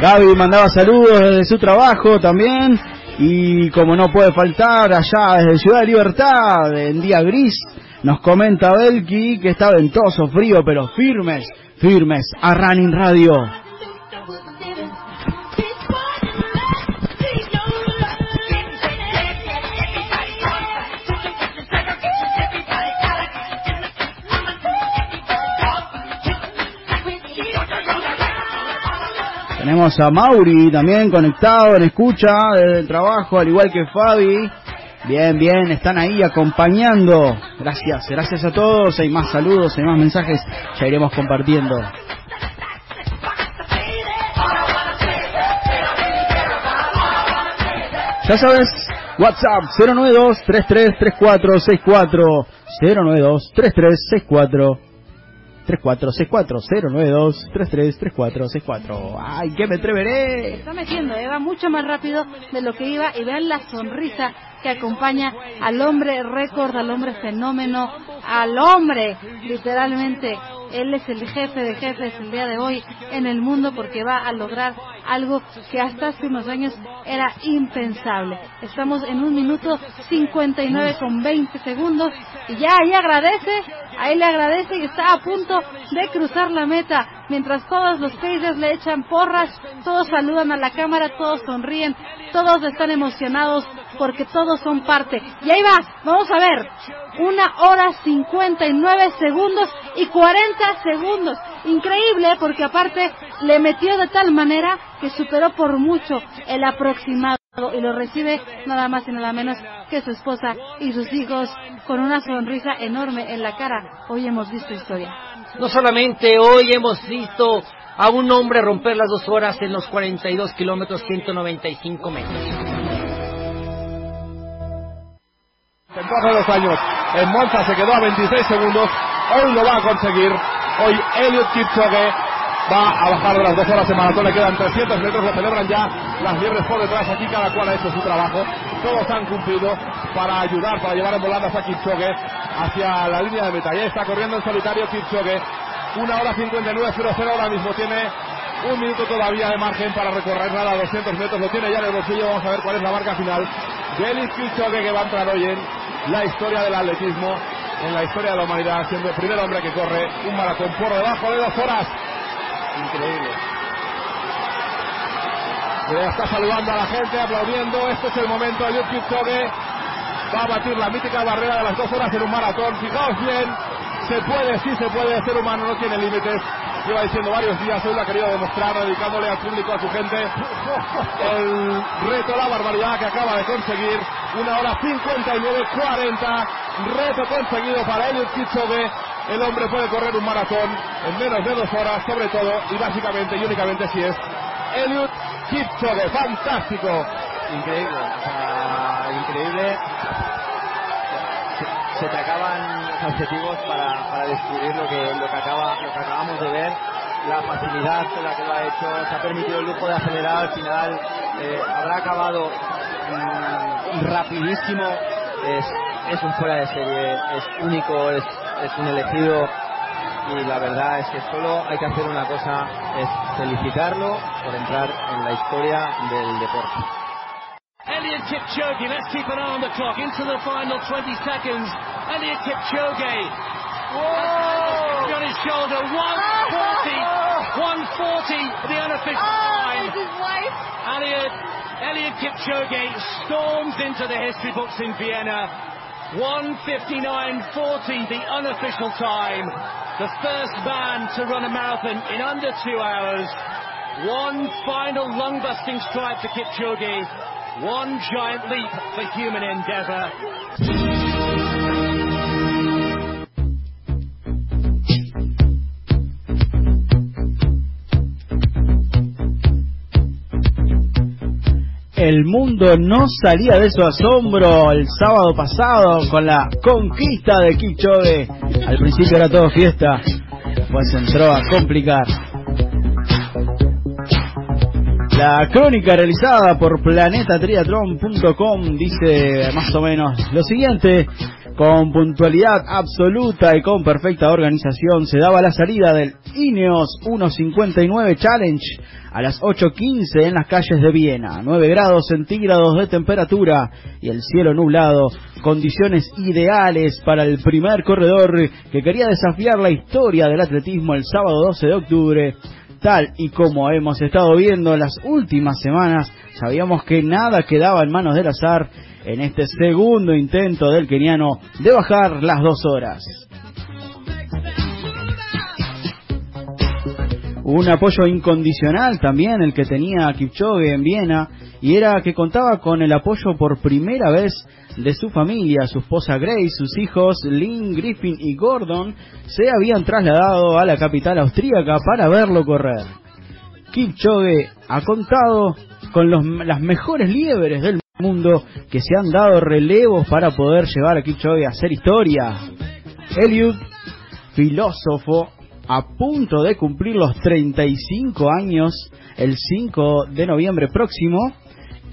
[SPEAKER 7] Gaby mandaba saludos desde su trabajo también. Y como no puede faltar, allá desde Ciudad de Libertad, en día gris, nos comenta Belki que está ventoso, frío, pero firmes, firmes a Running Radio. Tenemos a Mauri también conectado en escucha del trabajo, al igual que Fabi. Bien, bien, están ahí acompañando. Gracias, gracias a todos. Hay más saludos, hay más mensajes, ya iremos compartiendo. Ya sabes, WhatsApp 092-333464. 092-3364. 3464-092-333464. ¡Ay, que me atreveré!
[SPEAKER 28] Está metiendo, eh, va mucho más rápido de lo que iba y vean la sonrisa que acompaña al hombre récord, al hombre fenómeno, al hombre, literalmente. Él es el jefe de jefes el día de hoy en el mundo porque va a lograr algo que hasta hace unos años era impensable. Estamos en un minuto 59 con 20 segundos y ya ahí agradece, ahí le agradece y está a punto de cruzar la meta. Mientras todos los pacers le echan porras, todos saludan a la cámara, todos sonríen, todos están emocionados porque todos son parte. Y ahí va, vamos a ver, una hora 59 segundos y 40 segundos. Increíble porque aparte le metió de tal manera que superó por mucho el aproximado y lo recibe nada más y nada menos que su esposa y sus hijos con una sonrisa enorme en la cara. Hoy hemos visto historia.
[SPEAKER 29] No solamente hoy hemos visto a un hombre romper las dos horas en los 42 kilómetros 195 metros.
[SPEAKER 11] Entró hace dos años en Monza, se quedó a 26 segundos. Hoy lo va a conseguir. Hoy Elliot Kipchoge va a bajar de las dos horas en maratón. Le quedan 300 metros, lo celebran ya las liebres por detrás. Aquí cada cual ha hecho su trabajo. Todos han cumplido para ayudar, para llevar en volandas a Kipchoge hacia la línea de meta. Ya está corriendo en solitario Kipchoge. Una hora 59.00 ahora mismo tiene un minuto todavía de margen para recorrer nada 200 metros. Lo tiene ya en el bolsillo. Vamos a ver cuál es la marca final de Eliud Kipchoge que va a entrar hoy en la historia del atletismo, en la historia de la humanidad, siendo el primer hombre que corre un maratón por debajo de dos horas. Increíble. Ya está saludando a la gente, aplaudiendo. Este es el momento. Eliud Kipchoge va a batir la mítica barrera de las dos horas en un maratón. Fijaos bien, se puede, sí se puede, el ser humano no tiene límites. Lleva diciendo varios días, hoy lo ha querido demostrar, dedicándole al público, a su gente, el reto, la barbaridad que acaba de conseguir. Una hora 59-40, reto conseguido para Eliud Kipchoge. El hombre puede correr un maratón en menos de dos horas, sobre todo, y básicamente y únicamente si es Eliud Kipchoge. Fantástico.
[SPEAKER 30] Increíble, o sea, increíble. Se, se te acaban adjetivos para, para describir lo que, lo, que acaba, lo que acabamos de ver. La facilidad con la que lo ha hecho, se ha permitido el lujo de acelerar al final, eh, habrá acabado mm, rapidísimo. Es, es un fuera de serie, es único, es, es un elegido y la verdad es que solo hay que hacer una cosa, es felicitarlo por entrar en la historia del deporte.
[SPEAKER 15] Elliot Kipchoge, let's keep an eye on the clock. Into the final 20 seconds. Elliot Kipchoge. Whoa! On his shoulder. 140. 140, the unofficial oh, time. Oh, his wife. Elliot, Elliot Kipchoge storms into the history books in Vienna. 159.40, the unofficial time. The first man to run a marathon in under two hours. One final lung-busting stride for Kipchoge. One giant leap for human endeavour.
[SPEAKER 7] El mundo no salía de su asombro el sábado pasado con la conquista de Kipchoge. Al principio era todo fiesta, pues entró a complicar. La crónica realizada por planetatriathlon.com dice más o menos lo siguiente. Con puntualidad absoluta y con perfecta organización se daba la salida del Ineos 159 Challenge a las 8.15 en las calles de Viena. 9 grados centígrados de temperatura y el cielo nublado. Condiciones ideales para el primer corredor que quería desafiar la historia del atletismo el sábado 12 de octubre tal y como hemos estado viendo en las últimas semanas, sabíamos que nada quedaba en manos del azar en este segundo intento del keniano de bajar las dos horas. Un apoyo incondicional también el que tenía Kipchoge en Viena y era que contaba con el apoyo por primera vez de su familia, su esposa Grace, sus hijos Lynn, Griffin y Gordon se habían trasladado a la capital austríaca para verlo correr. Kipchoge ha contado con los, las mejores liebres del mundo que se han dado relevos para poder llevar a Kipchoge a hacer historia. Eliud, filósofo, a punto de cumplir los 35 años el 5 de noviembre próximo,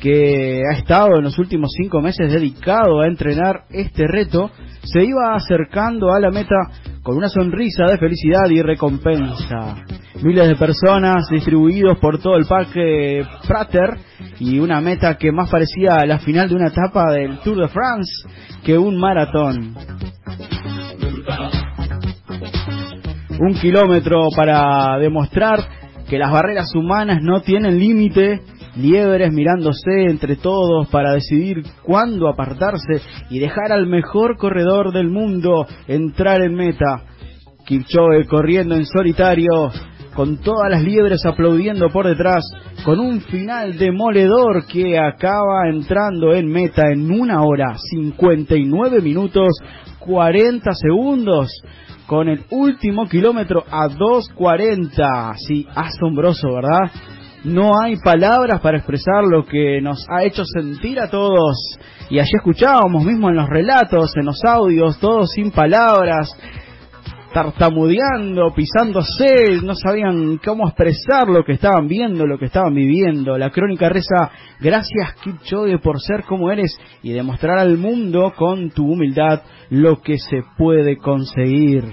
[SPEAKER 7] que ha estado en los últimos cinco meses dedicado a entrenar este reto, se iba acercando a la meta con una sonrisa de felicidad y recompensa. Miles de personas distribuidos por todo el parque Prater y una meta que más parecía la final de una etapa del Tour de France que un maratón. Un kilómetro para demostrar que las barreras humanas no tienen límite liebres mirándose entre todos para decidir cuándo apartarse y dejar al mejor corredor del mundo entrar en meta. Kipchoge corriendo en solitario, con todas las liebres aplaudiendo por detrás, con un final demoledor que acaba entrando en meta en una hora 59 minutos 40 segundos con el último kilómetro a 2.40. Sí, asombroso, ¿verdad? No hay palabras para expresar lo que nos ha hecho sentir a todos. Y allí escuchábamos mismo en los relatos, en los audios, todos sin palabras, tartamudeando, pisándose, no sabían cómo expresar lo que estaban viendo, lo que estaban viviendo. La crónica reza, gracias Kipchoge por ser como eres y demostrar al mundo con tu humildad lo que se puede conseguir.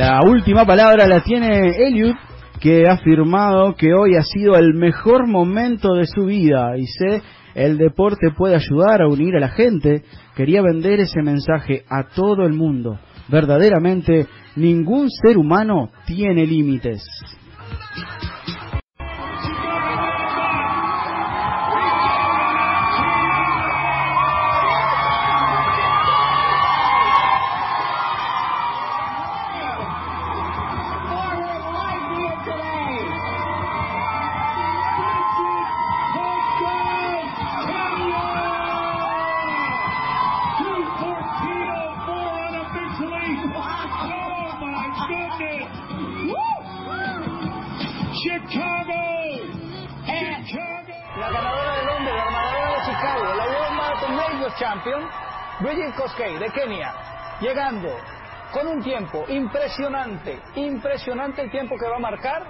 [SPEAKER 7] La última palabra la tiene Eliud, que ha afirmado que hoy ha sido el mejor momento de su vida. Dice, el deporte puede ayudar a unir a la gente. Quería vender ese mensaje a todo el mundo. Verdaderamente, ningún ser humano tiene límites.
[SPEAKER 31] Impresionante, impresionante el tiempo que va a marcar.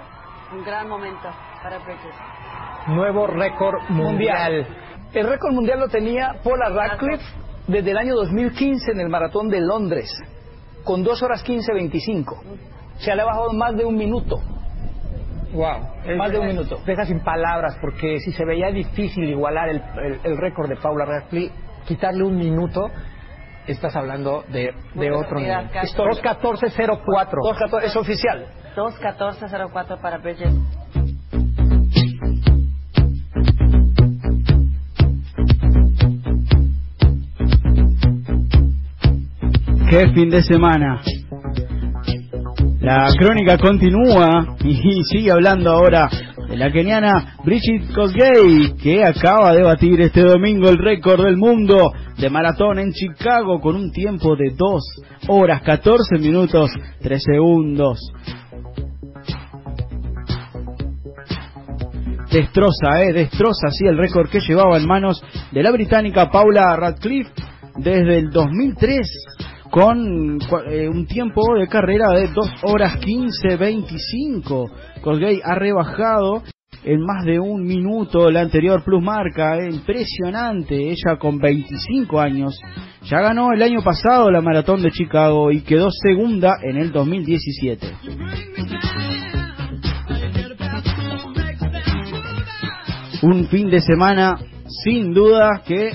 [SPEAKER 25] Un gran momento para Bridget.
[SPEAKER 31] Nuevo récord mundial. El récord mundial lo tenía Paula Radcliffe desde el año 2015 en el maratón de Londres, con 2 horas 15.25. Se le ha bajado más de un minuto. Wow, más de un minuto.
[SPEAKER 32] Deja sin palabras porque si se veía difícil igualar el, el- el récord de Paula Radcliffe, quitarle un minuto, estás hablando de, de otro nivel.
[SPEAKER 25] rápida, casi.
[SPEAKER 32] 2.14.04.
[SPEAKER 31] 2.14 es oficial.
[SPEAKER 25] 2.14.04 para Bridget.
[SPEAKER 7] ¡Qué fin de semana! La crónica continúa y sigue hablando ahora la keniana Bridget Kosgei, que acaba de batir este domingo el récord del mundo de maratón en Chicago con un tiempo de 2 horas 14 minutos 3 segundos. Destroza, eh, destroza así el récord que llevaba en manos de la británica Paula Radcliffe desde el 2003 con eh, un tiempo de carrera de 2 horas 15.25. Cosgay ha rebajado en más de un minuto la anterior plus marca, impresionante, ella con 25 años. Ya ganó el año pasado la maratón de Chicago y quedó segunda en el 2017. Un fin de semana sin duda que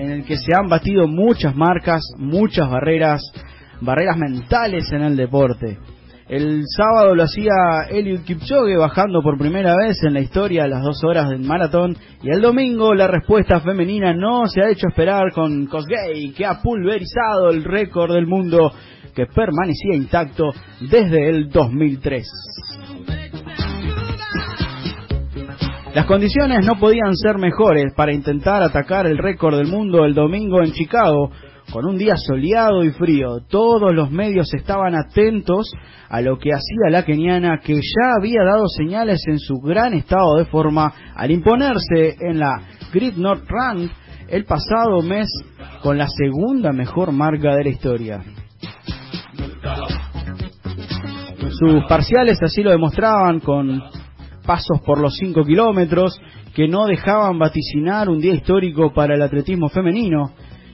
[SPEAKER 7] en el que se han batido muchas marcas, muchas barreras, barreras mentales en el deporte. El sábado lo hacía Eliud Kipchoge bajando por primera vez en la historia las dos horas del maratón y el domingo la respuesta femenina no se ha hecho esperar con Kosgei que ha pulverizado el récord del mundo que permanecía intacto desde el 2003. Las condiciones no podían ser mejores para intentar atacar el récord del mundo el domingo en Chicago, con un día soleado y frío. Todos los medios estaban atentos a lo que hacía la keniana, que ya había dado señales en su gran estado de forma al imponerse en la Great North Run el pasado mes con la segunda mejor marca de la historia. Sus parciales así lo demostraban con pasos por los 5 kilómetros que no dejaban vaticinar un día histórico para el atletismo femenino.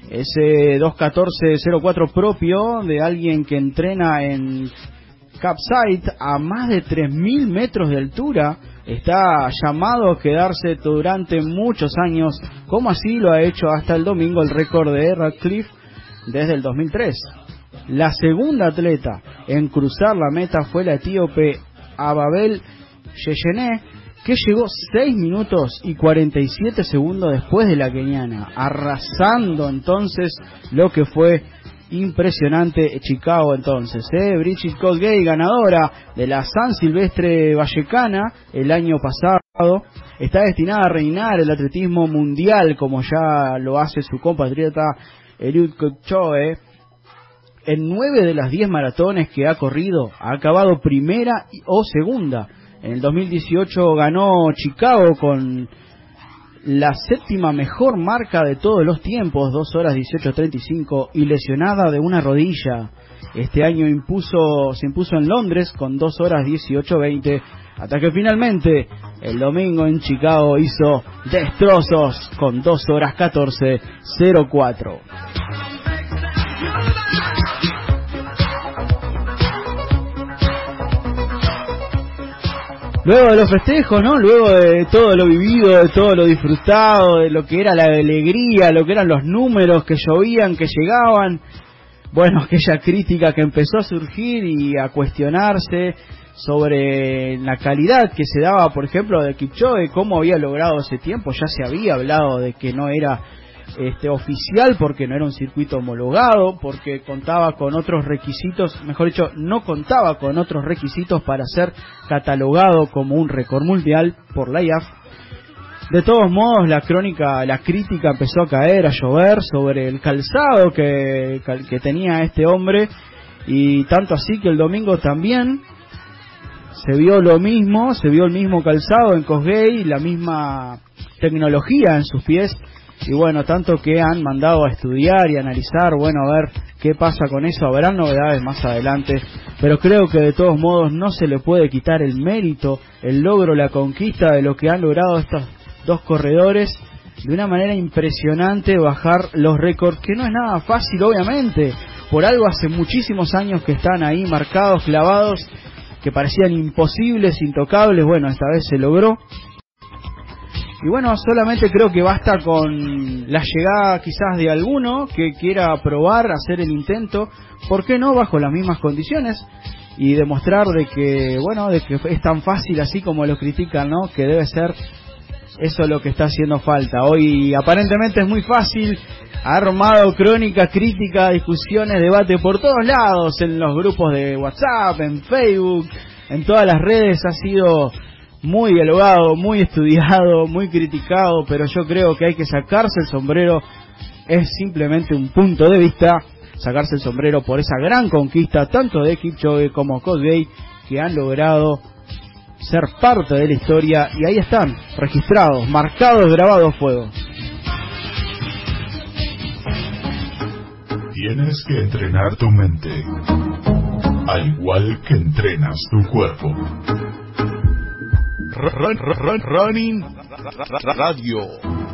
[SPEAKER 7] Ese 2.14.04 propio de alguien que entrena en Capsite a más de 3.000 metros de altura está llamado a quedarse durante muchos años, como así lo ha hecho hasta el domingo el récord de Radcliffe desde el 2003. La segunda atleta en cruzar la meta fue la etíope Ababel Yeyene, que llegó 6 minutos y 47 segundos después de la keniana, arrasando entonces lo que fue impresionante Chicago entonces. ¿eh? Bridget Kosgei, ganadora de la San Silvestre Vallecana el año pasado, está destinada a reinar el atletismo mundial como ya lo hace su compatriota Eliud Kipchoge. En nueve de las diez maratones que ha corrido, ha acabado primera o segunda. En el 2018 ganó Chicago con la séptima mejor marca de todos los tiempos, 2 horas 18.35 y lesionada de una rodilla. Este año impuso, se impuso en Londres con 2 horas 18.20 hasta que finalmente el domingo en Chicago hizo destrozos con 2 horas 14.04. Luego de los festejos, ¿no? Luego de todo lo vivido, de todo lo disfrutado, de lo que era la alegría, lo que eran los números que llovían, que llegaban, bueno, aquella crítica que empezó a surgir y a cuestionarse sobre la calidad que se daba, por ejemplo, de Kipchoge, cómo había logrado ese tiempo, ya se había hablado de que no era este oficial porque no era un circuito homologado, porque contaba con otros requisitos, mejor dicho, no contaba con otros requisitos para ser catalogado como un récord mundial por la IAF. De todos modos, la crónica, la crítica empezó a caer, a llover sobre el calzado que, que tenía este hombre y tanto así que el domingo también se vio lo mismo, se vio el mismo calzado en Cosgay, la misma tecnología en sus pies y bueno, tanto que han mandado a estudiar y analizar, bueno, a ver qué pasa con eso, habrán novedades más adelante, pero creo que de todos modos no se le puede quitar el mérito, el logro, la conquista de lo que han logrado estos dos corredores. De una manera impresionante bajar los récords, que no es nada fácil obviamente, por algo hace muchísimos años que están ahí marcados, clavados, que parecían imposibles, intocables, bueno, esta vez se logró y bueno, solamente creo que basta con la llegada quizás de alguno que quiera probar, hacer el intento, ¿por qué no bajo las mismas condiciones? Y demostrar de que, bueno, de que es tan fácil así como lo critican, ¿no? Que debe ser eso lo que está haciendo falta. Hoy aparentemente es muy fácil, ha armado crónica, crítica, discusiones, debate por todos lados, en los grupos de WhatsApp, en Facebook, en todas las redes ha sido muy dialogado, muy estudiado, muy criticado, pero yo creo que hay que sacarse el sombrero, es simplemente un punto de vista, sacarse el sombrero por esa gran conquista, tanto de Kipchoge como Cosgay, que han logrado ser parte de la historia y ahí están, registrados, marcados, grabados fuego.
[SPEAKER 27] Tienes que entrenar tu mente, al igual que entrenas tu cuerpo.
[SPEAKER 3] Run, run, run, running radio.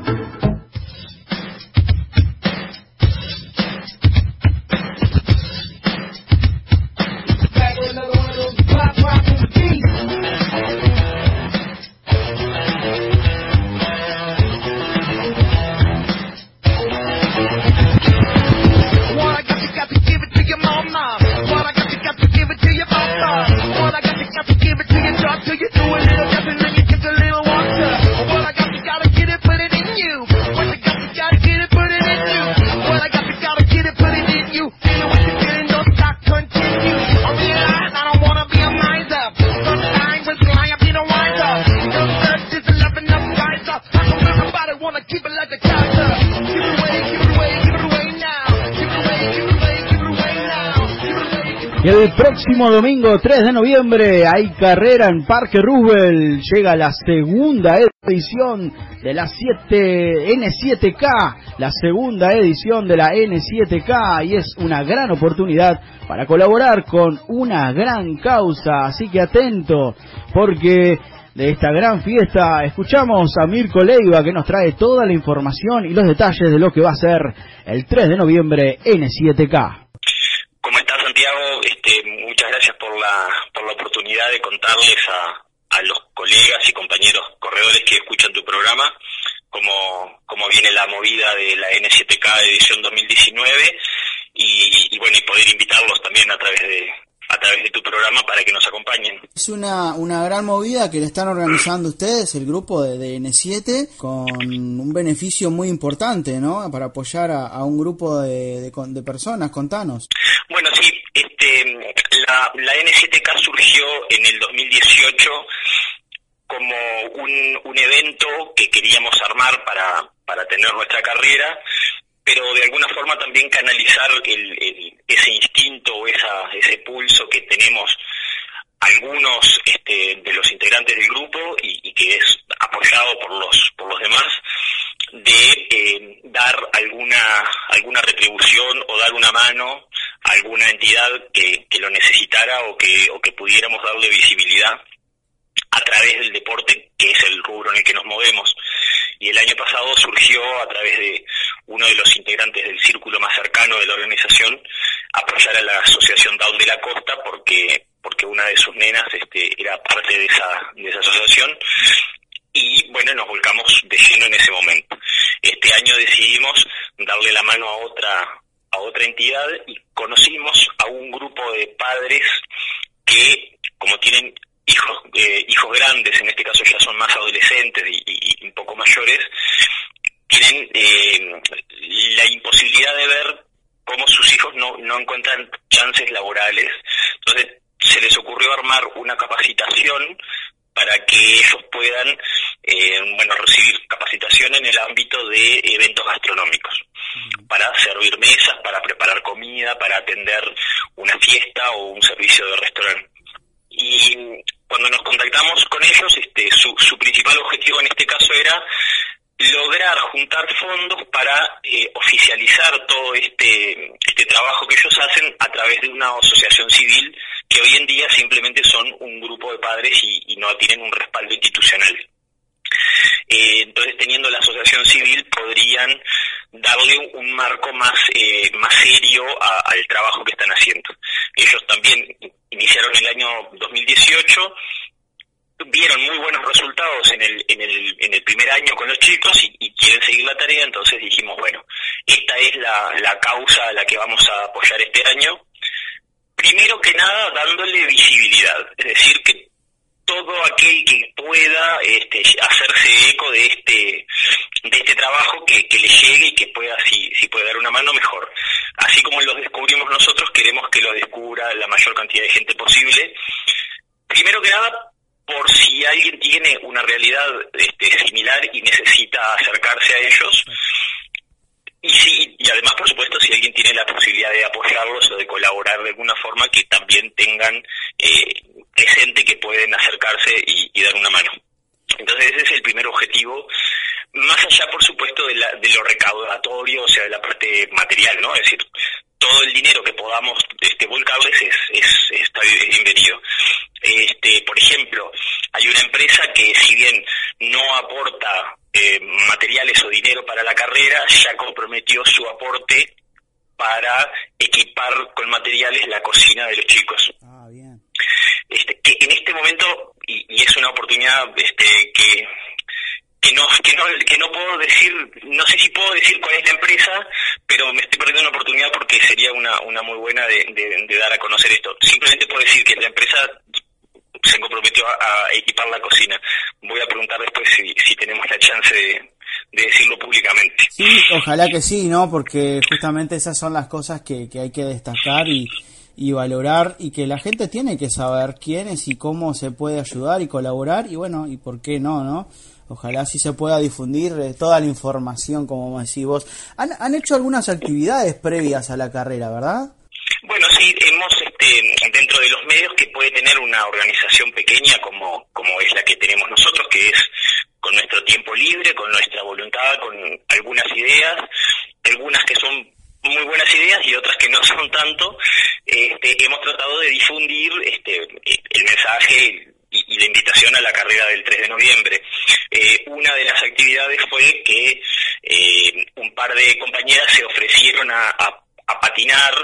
[SPEAKER 7] Y el próximo domingo 3 de noviembre hay carrera en Parque Roosevelt. Llega la segunda edición de la 7 N7K, la segunda edición de la N7K y es una gran oportunidad para colaborar con una gran causa. Así que atento porque de esta gran fiesta escuchamos a Mirko Leiva que nos trae toda la información y los detalles de lo que va a ser el 3 de noviembre N7K.
[SPEAKER 33] ¿Cómo estás, Santiago? Este, muchas gracias por la, por la oportunidad de contarles a, a los colegas y compañeros corredores que escuchan tu programa cómo, cómo viene la movida de la N7K edición 2019 y, bueno, y poder invitarlos también a través de a través de tu programa para que nos acompañen.
[SPEAKER 9] Es una, una gran movida que le están organizando ustedes, el grupo de, de N7, con un beneficio muy importante, ¿no? Para apoyar a, a un grupo de, de, con- de personas. Contanos.
[SPEAKER 33] Bueno, sí, este, la, la N7K surgió en el 2018 como un, un evento que queríamos armar para, para tener nuestra carrera, pero de alguna forma también canalizar el, ese instinto o esa, ese pulso que tenemos algunos este, de los integrantes del grupo y, y que es apoyado por los por los demás de eh, dar alguna alguna retribución o dar una mano a alguna entidad que, que lo necesitara o que o que pudiéramos darle visibilidad a través del deporte que es el rubro en el que nos movemos. Y el año pasado surgió a través de uno de los integrantes del círculo más cercano de la organización apoyar a la asociación Down de la Costa porque porque una de sus nenas este, era parte de esa, de esa asociación y bueno, nos volcamos de lleno en ese momento. Este año decidimos darle la mano a otra a otra entidad y conocimos a un grupo de padres que como tienen hijos eh, hijos grandes, en este caso ya son más adolescentes y un poco mayores, tienen eh, la imposibilidad de ver cómo sus hijos no, no encuentran chances laborales. Entonces se les ocurrió armar una capacitación para que ellos puedan eh, bueno recibir capacitación en el ámbito de eventos gastronómicos para servir mesas, para preparar comida, para atender una fiesta o un servicio de restaurante. Y cuando nos contactamos con ellos, este, su, su principal objetivo en este caso era lograr juntar fondos para eh, oficializar todo este, este trabajo que ellos hacen a través de una asociación civil que hoy en día simplemente son un grupo de padres y, no tienen un respaldo institucional. Eh, entonces, teniendo la asociación civil, podrían darle un, marco más, eh, más serio al trabajo que están haciendo. Ellos también iniciaron el año 2018 vieron muy buenos resultados en el, en el, en el primer año con los chicos y, quieren seguir la tarea, entonces dijimos, bueno, esta es la, la causa a la que vamos a apoyar este año. Primero que nada, dándole visibilidad, es decir, que todo aquel que pueda este, hacerse eco de este de este trabajo que, le llegue y que pueda si, si puede dar una mano mejor así como lo descubrimos nosotros queremos que lo descubra la mayor cantidad de gente posible primero que nada por si alguien tiene una realidad este, similar y necesita acercarse a ellos y sí, y además, por supuesto, si alguien tiene la posibilidad de apoyarlos o de colaborar de alguna forma, que también tengan eh, presente que pueden acercarse y, y dar una mano. Entonces, ese es el primer objetivo, más allá, por supuesto, de, la- de lo recaudatorio, o sea, de la parte material, ¿no? Es decir, todo el dinero que podamos este, volcarles es, es, está es bienvenido. Este, por ejemplo, hay una empresa que si bien no aporta eh, materiales o dinero para la carrera, ya comprometió su aporte para equipar con materiales la cocina de los chicos. Este, que en este momento, y, y es una oportunidad este, que, que no que no que no puedo decir no sé si puedo decir cuál es la empresa pero me estoy perdiendo una oportunidad porque sería una una muy buena de, de- dar a conocer esto simplemente puedo decir que la empresa se comprometió a, equipar la cocina voy a preguntar después si, si tenemos la chance de, de decirlo públicamente
[SPEAKER 9] Sí, ojalá que sí, ¿no? Porque justamente esas son las cosas que, que hay que destacar y, y valorar y que la gente tiene que saber quiénes y cómo se puede ayudar y colaborar y bueno, y por qué no, ¿no? Ojalá sí se pueda difundir eh, toda la información, como decís vos. Han, hecho algunas actividades previas a la carrera, ¿verdad?
[SPEAKER 33] Bueno, sí, hemos este, dentro de los medios que puede tener una organización pequeña como, como es la que tenemos nosotros, que es con nuestro tiempo libre, con nuestra voluntad, con algunas ideas, algunas que son muy buenas ideas y otras que no son tanto, este, hemos tratado de difundir este, el mensaje y, y la invitación a la carrera del 3 de noviembre. Eh, una de las actividades fue que eh, un par de compañeras se ofrecieron a, a- patinar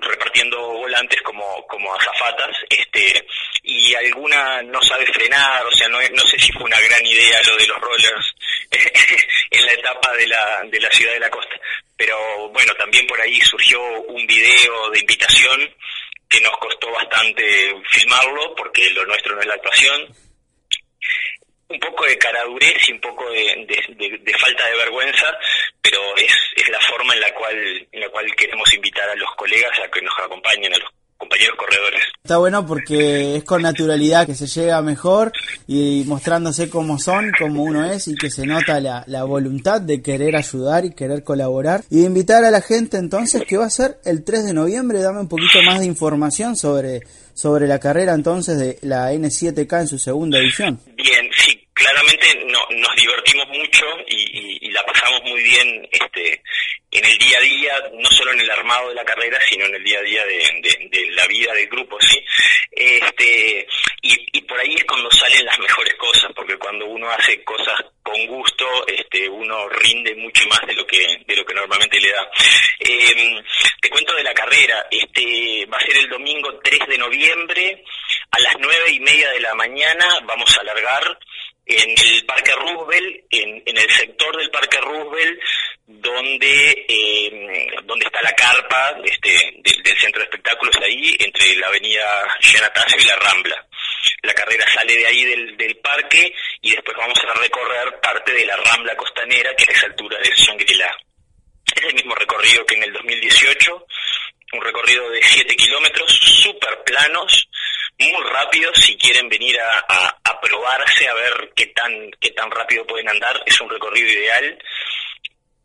[SPEAKER 33] repartiendo volantes como como azafatas este y alguna no sabe frenar o sea no, no sé si fue una gran idea lo de los rollers en la etapa de la de la ciudad de la costa pero bueno también por ahí surgió un video de invitación que nos costó bastante filmarlo porque lo nuestro no es la actuación. Un poco de caradurez y un poco de, falta de vergüenza, pero es, es la forma en la cual en la cual queremos invitar a los colegas a que nos acompañen, a los compañeros corredores.
[SPEAKER 9] Está bueno porque es con naturalidad que se llega mejor y mostrándose como son, como uno es y que se nota la, la voluntad de querer ayudar y querer colaborar y de invitar a la gente entonces que va a ser el 3 de noviembre, dame un poquito más de información sobre, sobre la carrera entonces de la N7K en su segunda edición.
[SPEAKER 33] Bien, sí, claramente no- nos divertimos mucho y, la pasamos muy bien este, en el día a día, no solo en el armado de la carrera, sino en el día a día de, la vida del grupo, ¿sí? Este, y, por ahí es cuando salen las mejores cosas, porque cuando uno hace cosas con gusto, este, uno rinde mucho más de lo que, de lo que normalmente le da. Eh, te cuento de la carrera, este, va a ser el domingo 3 de noviembre, a las nueve y media de la mañana vamos a alargar en el Parque Roosevelt, en, el sector del Parque Roosevelt, donde eh, donde está la carpa este, del, centro de espectáculos ahí, entre la avenida Llenatacio y la Rambla. La carrera sale de ahí del, parque y después vamos a recorrer parte de la Rambla Costanera, que es a esa altura de Shangri-La. Es el mismo recorrido que en el 2018, un recorrido de 7 kilómetros, súper planos, muy rápidos, si quieren venir a, a, a probarse, a ver qué tan, qué tan rápido pueden andar, es un recorrido ideal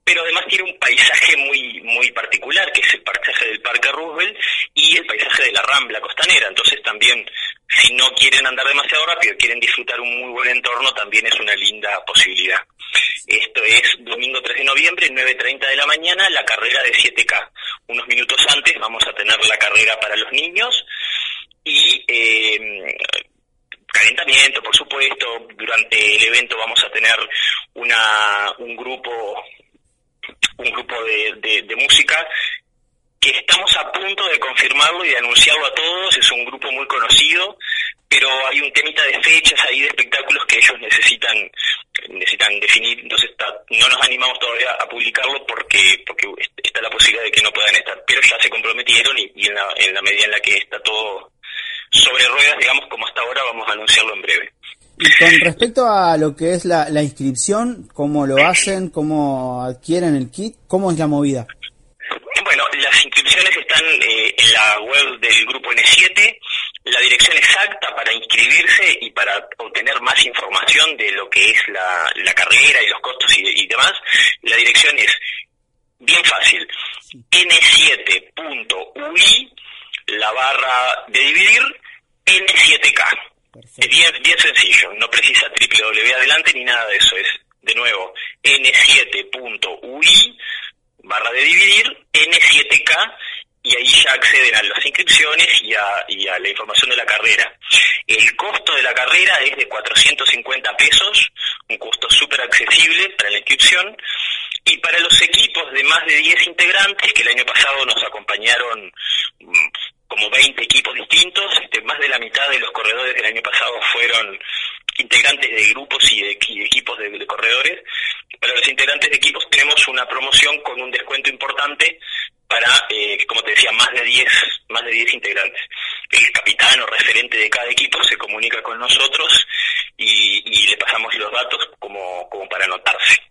[SPEAKER 33] pero además tiene un paisaje muy muy particular, que es el paisaje del Parque Roosevelt y el paisaje de la Rambla Costanera. Entonces también, si no quieren andar demasiado rápido, quieren disfrutar un muy buen entorno, también es una linda posibilidad. Esto es domingo 3 de noviembre, 9.30 de la mañana, la carrera de 7K. Unos minutos antes vamos a tener la carrera para los niños y... Eh, calentamiento, por supuesto. Durante el evento vamos a tener una, un grupo un grupo de, música que estamos a punto de confirmarlo y de anunciarlo a todos, es un grupo muy conocido, pero hay un temita de fechas ahí de espectáculos que ellos necesitan necesitan definir, entonces no nos animamos todavía a publicarlo porque porque está la posibilidad de que no puedan estar, pero ya se comprometieron y, y en, la, en la medida en la que está todo sobre ruedas, digamos, como hasta ahora, vamos a anunciarlo en breve.
[SPEAKER 9] Y con respecto a lo que es la, la inscripción, ¿cómo lo hacen? ¿Cómo adquieren el kit? ¿Cómo es la movida?
[SPEAKER 33] Bueno, las inscripciones están eh, en la web del grupo N7. La dirección exacta para inscribirse y para obtener más información de lo que es la, la carrera y los costos y, y demás, la dirección es bien fácil. n7.ui, la barra de dividir, n7k. Es bien, bien sencillo, no precisa www adelante ni nada de eso, es de nuevo n7.ui barra de dividir n7k y ahí ya acceden a las inscripciones y a, y a la información de la carrera. El costo de la carrera es de 450 pesos, un costo súper accesible para la inscripción, y para los equipos de más de 10 integrantes, que el año pasado nos acompañaron como 20 equipos distintos, este, más de la mitad de los corredores del año pasado fueron integrantes de grupos y de, y equipos de, corredores. Para los integrantes de equipos tenemos una promoción con un descuento importante para, eh, como te decía, más de 10 más de 10 integrantes. El capitán o referente de cada equipo se comunica con nosotros y, le pasamos los datos como para anotarse.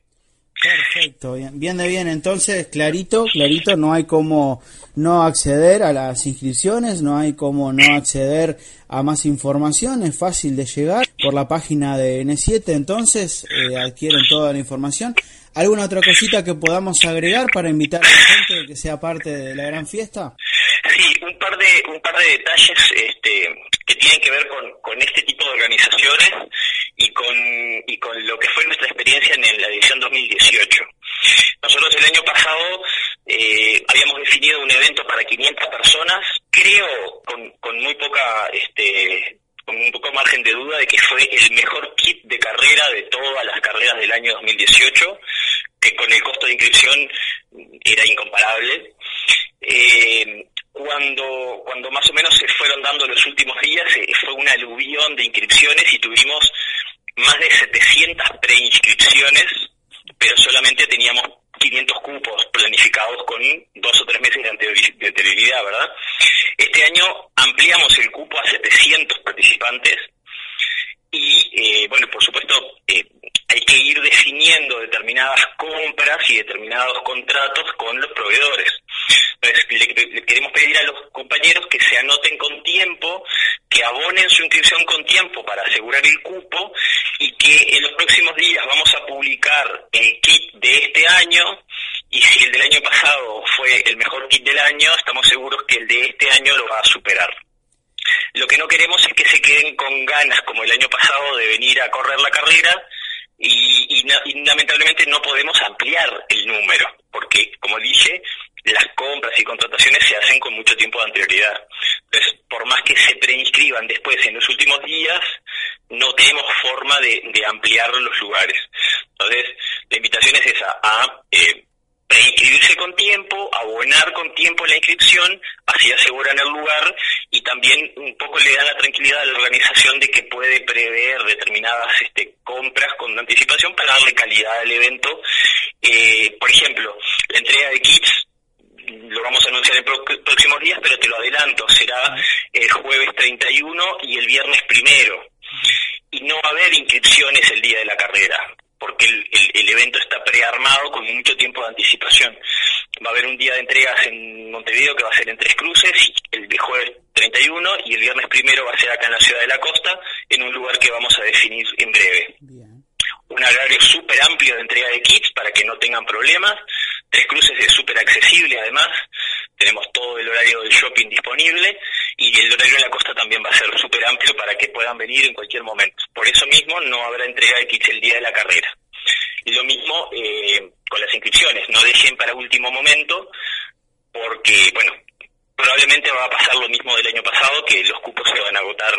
[SPEAKER 9] Perfecto, bien, bien de bien. Entonces, clarito, clarito, no hay como no acceder a las inscripciones, no hay como no acceder a más información, es fácil de llegar por la página de N7, entonces eh, adquieren toda la información. ¿Alguna otra cosita que podamos agregar para invitar a la gente que sea parte de la gran fiesta?
[SPEAKER 33] Sí, un par de, un par de detalles este, que tienen que ver con, con este tipo de organizaciones y con, y con lo que fue nuestra experiencia en la edición 2018. Nosotros el año pasado eh, habíamos definido un evento para 500 personas, creo con, con muy poca, este, con un poco margen de duda de que fue el mejor kit de carrera de todas las carreras del año 2018, que con el costo de inscripción era incomparable. Eh, cuando, cuando más o menos se fueron dando los últimos días, eh, fue una aluvión de inscripciones y tuvimos más de 700 preinscripciones, pero solamente teníamos 500 cupos planificados con dos o tres meses de anterioridad, ¿verdad? Este año ampliamos el cupo a 700 participantes y, eh, bueno, por supuesto, eh, hay que ir definiendo determinadas compras y determinados contratos con los proveedores. Entonces, le, queremos pedir a los compañeros que se anoten con tiempo, que abonen su inscripción con tiempo para asegurar el cupo y que en los próximos días vamos a publicar el kit de este año y si el del año pasado fue el mejor kit del año, estamos seguros que el de este año lo va a superar. Lo que no queremos es que se queden con ganas, como el año pasado, de venir a correr la carrera y, y, lamentablemente no podemos ampliar el número, porque, como dije, las compras y contrataciones se hacen con mucho tiempo de anterioridad. Entonces, por más que se preinscriban después en los últimos días, no tenemos forma de, de ampliar los lugares. Entonces, la invitación es esa, a eh, preinscribirse con tiempo, abonar con tiempo la inscripción, así aseguran el lugar y también un poco le da la tranquilidad a la organización de que puede prever determinadas este, compras con anticipación para darle calidad al evento. Eh, por ejemplo, la entrega de kits lo vamos a anunciar en próximos días, pero te lo adelanto, será el jueves 31 y el viernes primero. Y no va a haber inscripciones el día de la carrera, porque el evento está prearmado con mucho tiempo de anticipación. Va a haber un día de entregas en Montevideo que va a ser en Tres Cruces, el de jueves 31 y el viernes primero va a ser acá en la ciudad de la costa, en un lugar que vamos a definir en breve. Un horario súper amplio de entrega de kits para que no tengan problemas. Tres Cruces es súper accesible además. Tenemos todo el horario del shopping disponible y el horario en la costa también va a ser súper amplio para que puedan venir en cualquier momento. Por eso mismo no habrá entrega de kits el día de la carrera. Lo mismo eh, con las inscripciones. No dejen para último momento porque, bueno, probablemente va a pasar lo mismo del año pasado, que los cupos se van a agotar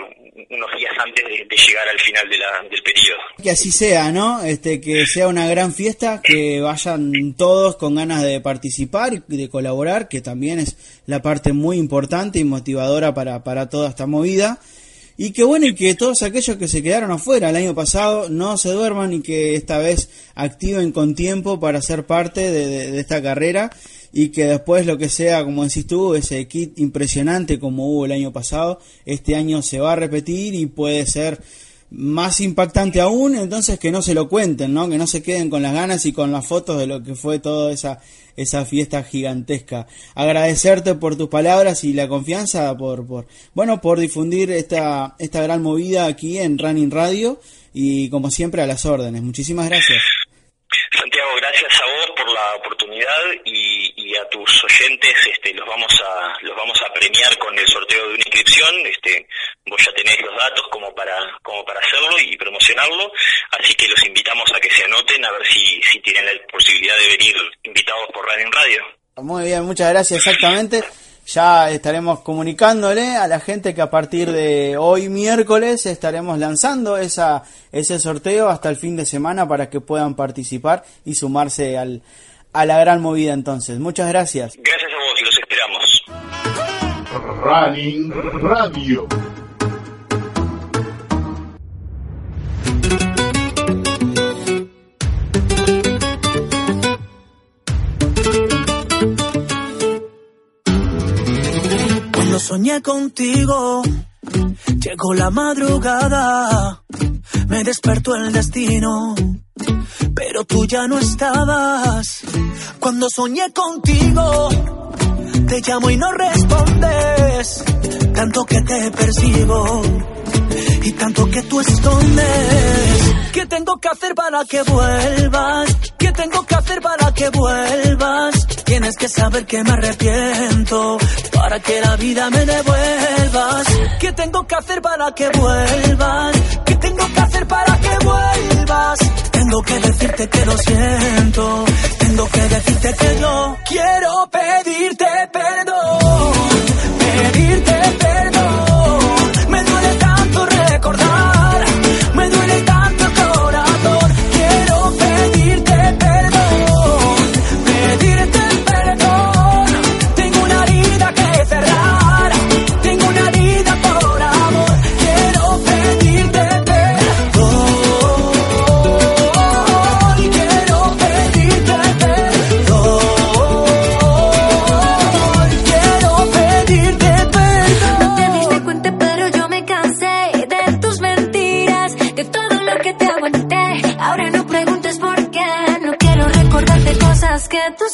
[SPEAKER 33] unos días antes de, de llegar al final de la- del periodo.
[SPEAKER 9] Que así sea, ¿no? Este, que sea una gran fiesta, que vayan todos con ganas de participar y de colaborar, que también es la parte muy importante y motivadora para, para toda esta movida. Y que bueno, y que todos aquellos que se quedaron afuera el año pasado no se duerman y que esta vez activen con tiempo para ser parte de, esta carrera y que después lo que sea, como decís tú, ese kit impresionante como hubo el año pasado, este año se va a repetir y puede ser más impactante aún, entonces que no se lo cuenten, ¿no? Que no se queden con las ganas y con las fotos de lo que fue toda esa esa fiesta gigantesca. Agradecerte por tus palabras y la confianza por por bueno, por difundir esta esta gran movida aquí en Running Radio y como siempre a las órdenes. Muchísimas gracias.
[SPEAKER 33] Santiago, gracias a vos por la oportunidad y, a tus oyentes, este, los vamos a los vamos a premiar con el sorteo de una inscripción. Este, vos ya tenés los datos como para como para hacerlo y promocionarlo, así que los invitamos a que se anoten a ver si si tienen la posibilidad de venir invitados por Running Radio.
[SPEAKER 9] Muy bien, muchas gracias. Exactamente. Ya estaremos comunicándole a la gente que a partir de hoy miércoles estaremos lanzando esa, ese sorteo hasta el fin de semana para que puedan participar y sumarse al, a la gran movida entonces. Muchas gracias.
[SPEAKER 33] Gracias a vos, los esperamos.
[SPEAKER 27] Running Radio.
[SPEAKER 15] Cuando soñé contigo, llegó la madrugada, me despertó el destino, tú ya no estabas. Cuando soñé contigo, te llamo y no respondes, tanto que te percibo y tanto que tú escondes. ¿Qué tengo que hacer para que vuelvas? ¿Qué tengo que hacer para que vuelvas? Tienes que saber que me arrepiento para que la vida me devuelvas. ¿Qué tengo que hacer para que vuelvas? ¿Qué tengo que hacer para que vuelvas? Tengo que decirte que lo siento. Tengo que decirte que yo quiero pedirte perdón.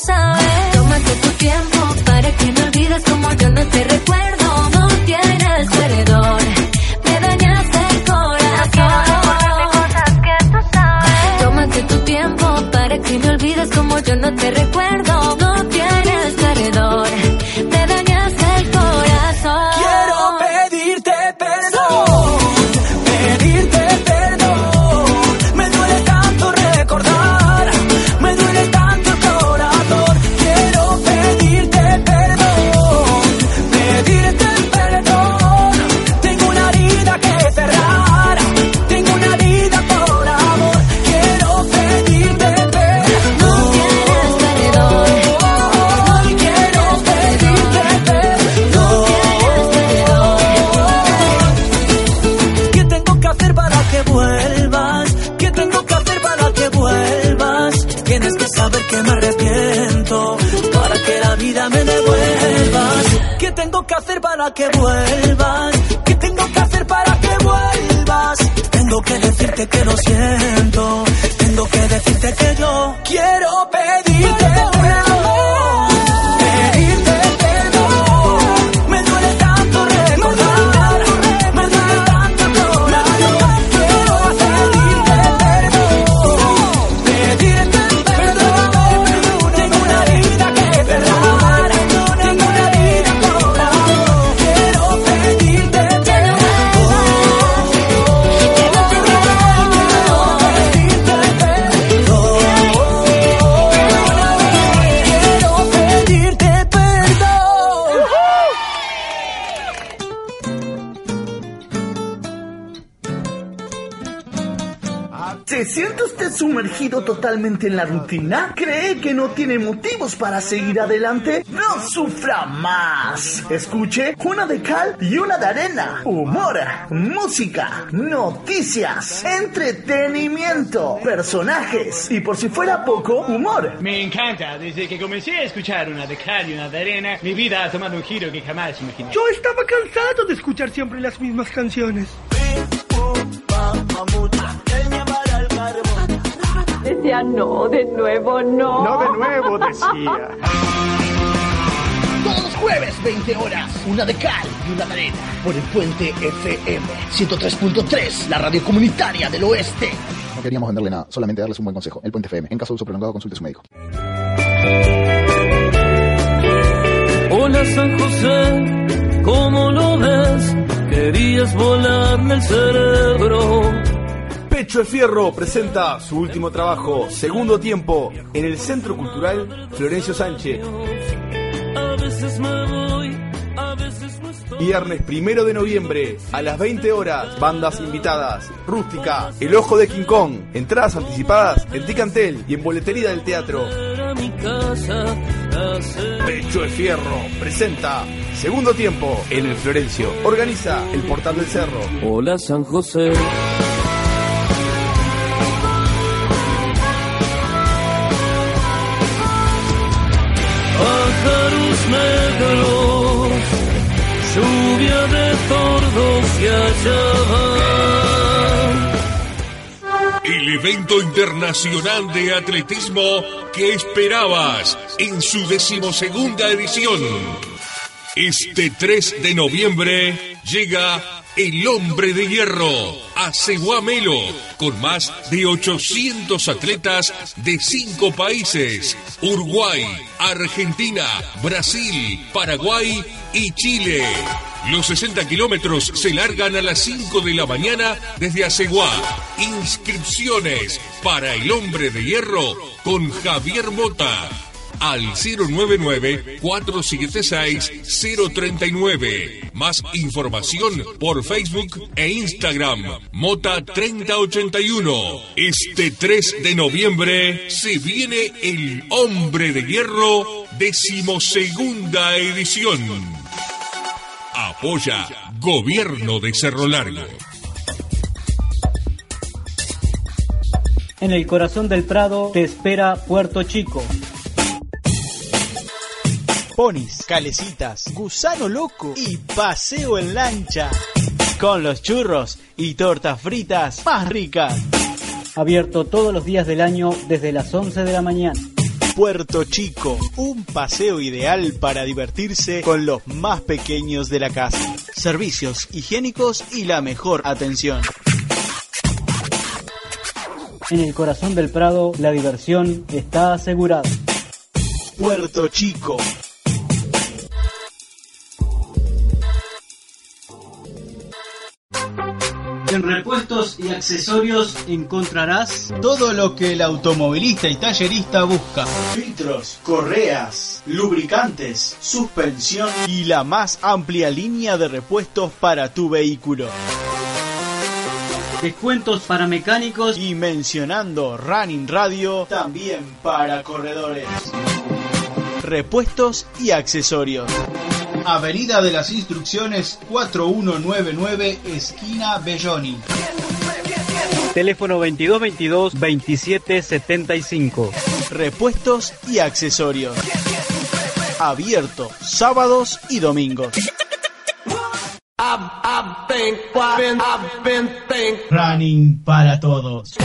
[SPEAKER 34] Sabes. Tómate tu tiempo que
[SPEAKER 15] vuelvas? ¿Qué tengo que hacer para que vuelvas? Tengo que decirte que lo
[SPEAKER 22] en la rutina? ¿Cree que no tiene motivos para seguir adelante? No sufra más. Escuche una de cal y una de arena. Humor, música, noticias, entretenimiento, personajes y por si fuera poco, humor.
[SPEAKER 23] Me encanta, desde que comencé a escuchar una de cal y una de arena, mi vida ha tomado un giro que jamás imaginé.
[SPEAKER 24] Yo estaba cansado de escuchar siempre las mismas canciones.
[SPEAKER 25] Decía no, de nuevo no.
[SPEAKER 24] No de nuevo, decía.
[SPEAKER 35] Todos los jueves, 20 horas, una de cal y una de arena, por el Puente FM 103.3, la radio comunitaria del oeste.
[SPEAKER 26] No queríamos venderle nada, solamente darles un buen consejo. El Puente FM. En caso de uso prolongado, consulte a su médico.
[SPEAKER 15] Hola San José, ¿cómo lo ves? Querías volarme el cerebro.
[SPEAKER 36] Pecho de Fierro presenta su último trabajo, Segundo Tiempo, en el Centro Cultural Florencio Sánchez. Viernes primero de noviembre a las 20 horas, bandas invitadas, Rústica, El Ojo de King Kong, entradas anticipadas en Ticantel y en Boletería del Teatro. Pecho de Fierro presenta Segundo Tiempo en el Florencio. Organiza el Portal del Cerro.
[SPEAKER 15] Hola San José.
[SPEAKER 16] El evento internacional de atletismo que esperabas en su decimosegunda edición. Este 3 de noviembre llega el hombre de hierro a Ceguamelo con más de 800 atletas de cinco países, Uruguay, Argentina, Brasil, Paraguay y Chile. Los 60 kilómetros se largan a las 5 de la mañana desde Aceguá. Inscripciones para el hombre de hierro con Javier Mota al 099-476-039. Más información por Facebook e Instagram. Mota 3081. Este 3 de noviembre se viene el Hombre de Hierro, decimosegunda edición. Apoya Gobierno de Cerro Largo.
[SPEAKER 17] En el corazón del Prado te espera Puerto Chico.
[SPEAKER 37] Ponis, calecitas, gusano loco y paseo en lancha.
[SPEAKER 9] Con los churros y tortas fritas más ricas.
[SPEAKER 17] Abierto todos los días del año desde las 11 de la mañana.
[SPEAKER 37] Puerto Chico, un paseo ideal para divertirse con los más pequeños de la casa.
[SPEAKER 9] Servicios higiénicos y la mejor atención.
[SPEAKER 17] En el corazón del Prado la diversión está asegurada.
[SPEAKER 37] Puerto Chico.
[SPEAKER 7] En repuestos y accesorios encontrarás todo lo que el automovilista y tallerista busca.
[SPEAKER 37] Filtros, correas, lubricantes, suspensión
[SPEAKER 9] Y la más amplia línea de repuestos para tu vehículo.
[SPEAKER 17] Descuentos para mecánicos
[SPEAKER 9] Y mencionando Running Radio,
[SPEAKER 37] también para corredores.
[SPEAKER 9] repuestos y accesorios.
[SPEAKER 7] Avenida de las Instrucciones 4199, esquina Belloni.
[SPEAKER 17] Teléfono 2222 2775.
[SPEAKER 9] Repuestos y accesorios. Abierto sábados y domingos. Running para todos.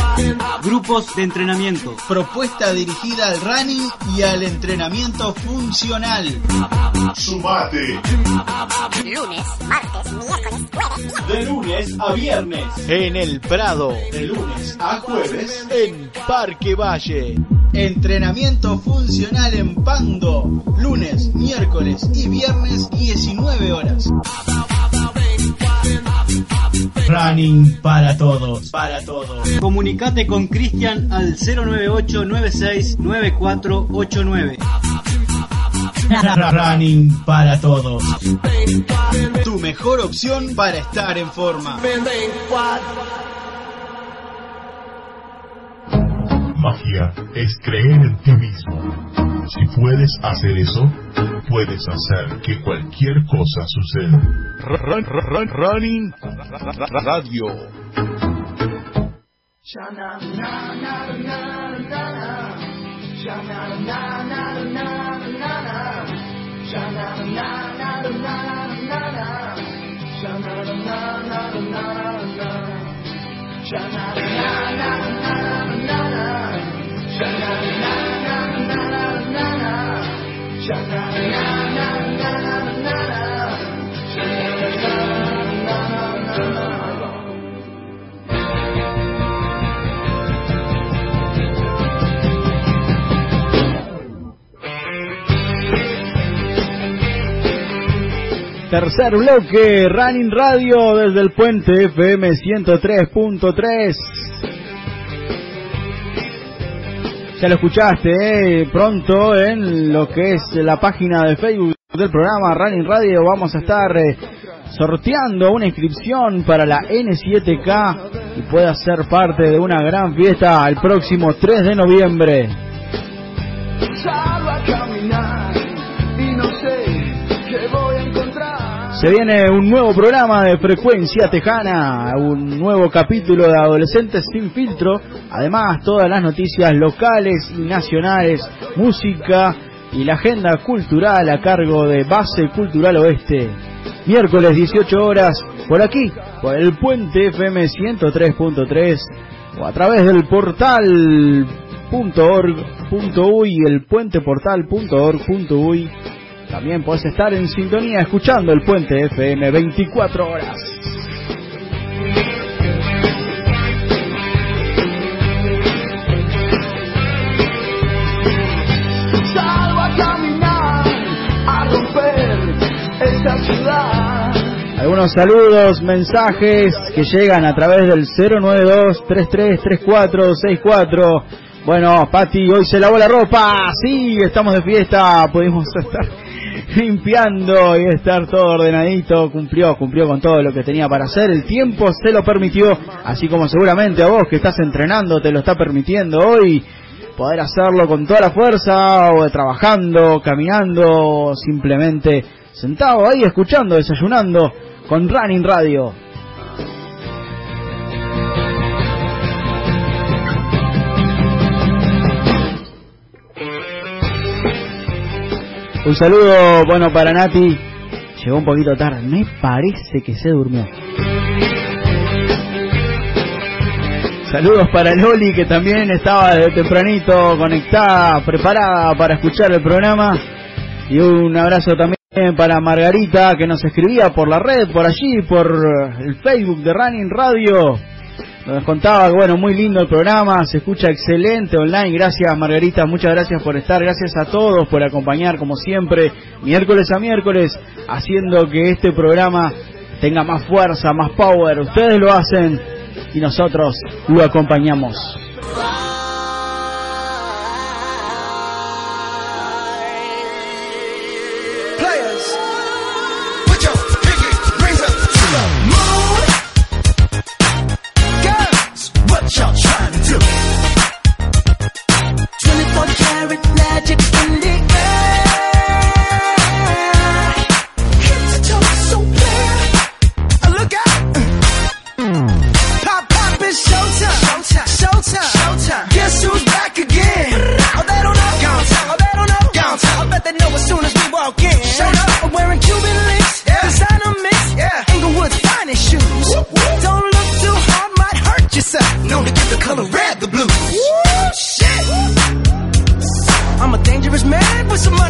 [SPEAKER 17] Grupos de entrenamiento.
[SPEAKER 9] Propuesta dirigida al running y al entrenamiento funcional.
[SPEAKER 27] Sumate.
[SPEAKER 38] Lunes, martes, miércoles, jueves,
[SPEAKER 9] De lunes a viernes. En el Prado.
[SPEAKER 27] De lunes a jueves.
[SPEAKER 9] En Parque Valle. Entrenamiento funcional en Pando. Lunes, miércoles y viernes 19 horas. Running para todos. Para todos.
[SPEAKER 17] Comunicate con Cristian al 098 96 9489.
[SPEAKER 9] Running para todos. Tu mejor opción para estar en forma.
[SPEAKER 27] Magia es creer en ti mismo. Si puedes hacer eso, puedes hacer que cualquier cosa suceda.
[SPEAKER 10] Run, run, run, running radio.
[SPEAKER 7] Tercer bloque, Running Radio desde el puente FM 103.3. Ya lo escuchaste, eh, pronto en lo que es la página de Facebook del programa Running Radio vamos a estar eh, sorteando una inscripción para la N7K y pueda ser parte de una gran fiesta el próximo 3 de noviembre.
[SPEAKER 39] Salgo a caminar y no sé
[SPEAKER 7] Se viene un nuevo programa de Frecuencia Tejana, un nuevo capítulo de Adolescentes sin filtro, además todas las noticias locales y nacionales, música y la agenda cultural a cargo de Base Cultural Oeste. Miércoles 18 horas por aquí, por el Puente FM 103.3 o a través del portal .org.uy, el puenteportal.org.uy. También puedes estar en sintonía escuchando el Puente FM 24 horas.
[SPEAKER 39] Salgo a caminar, a romper esta ciudad.
[SPEAKER 7] Algunos saludos, mensajes que llegan a través del 092-333464. Bueno, Pati, hoy se lavó la ropa. Sí, estamos de fiesta. Pudimos estar limpiando y estar todo ordenadito. Cumplió, cumplió con todo lo que tenía para hacer. El tiempo se lo permitió, así como seguramente a vos que estás entrenando te lo está permitiendo hoy. Poder hacerlo con toda la fuerza, o trabajando, caminando, o simplemente sentado ahí escuchando, desayunando con Running Radio. Un saludo, bueno, para Nati. Llegó un poquito tarde. Me parece que se durmió. Saludos para Loli, que también estaba desde tempranito conectada, preparada para escuchar el programa. Y un abrazo también para Margarita, que nos escribía por la red, por allí, por el Facebook de Running Radio. Nos contaba que, bueno, muy lindo el programa, se escucha excelente online. Gracias, Margarita, muchas gracias por estar. Gracias a todos por acompañar, como siempre, miércoles a miércoles, haciendo que este programa tenga más fuerza, más power. Ustedes lo hacen y nosotros lo acompañamos.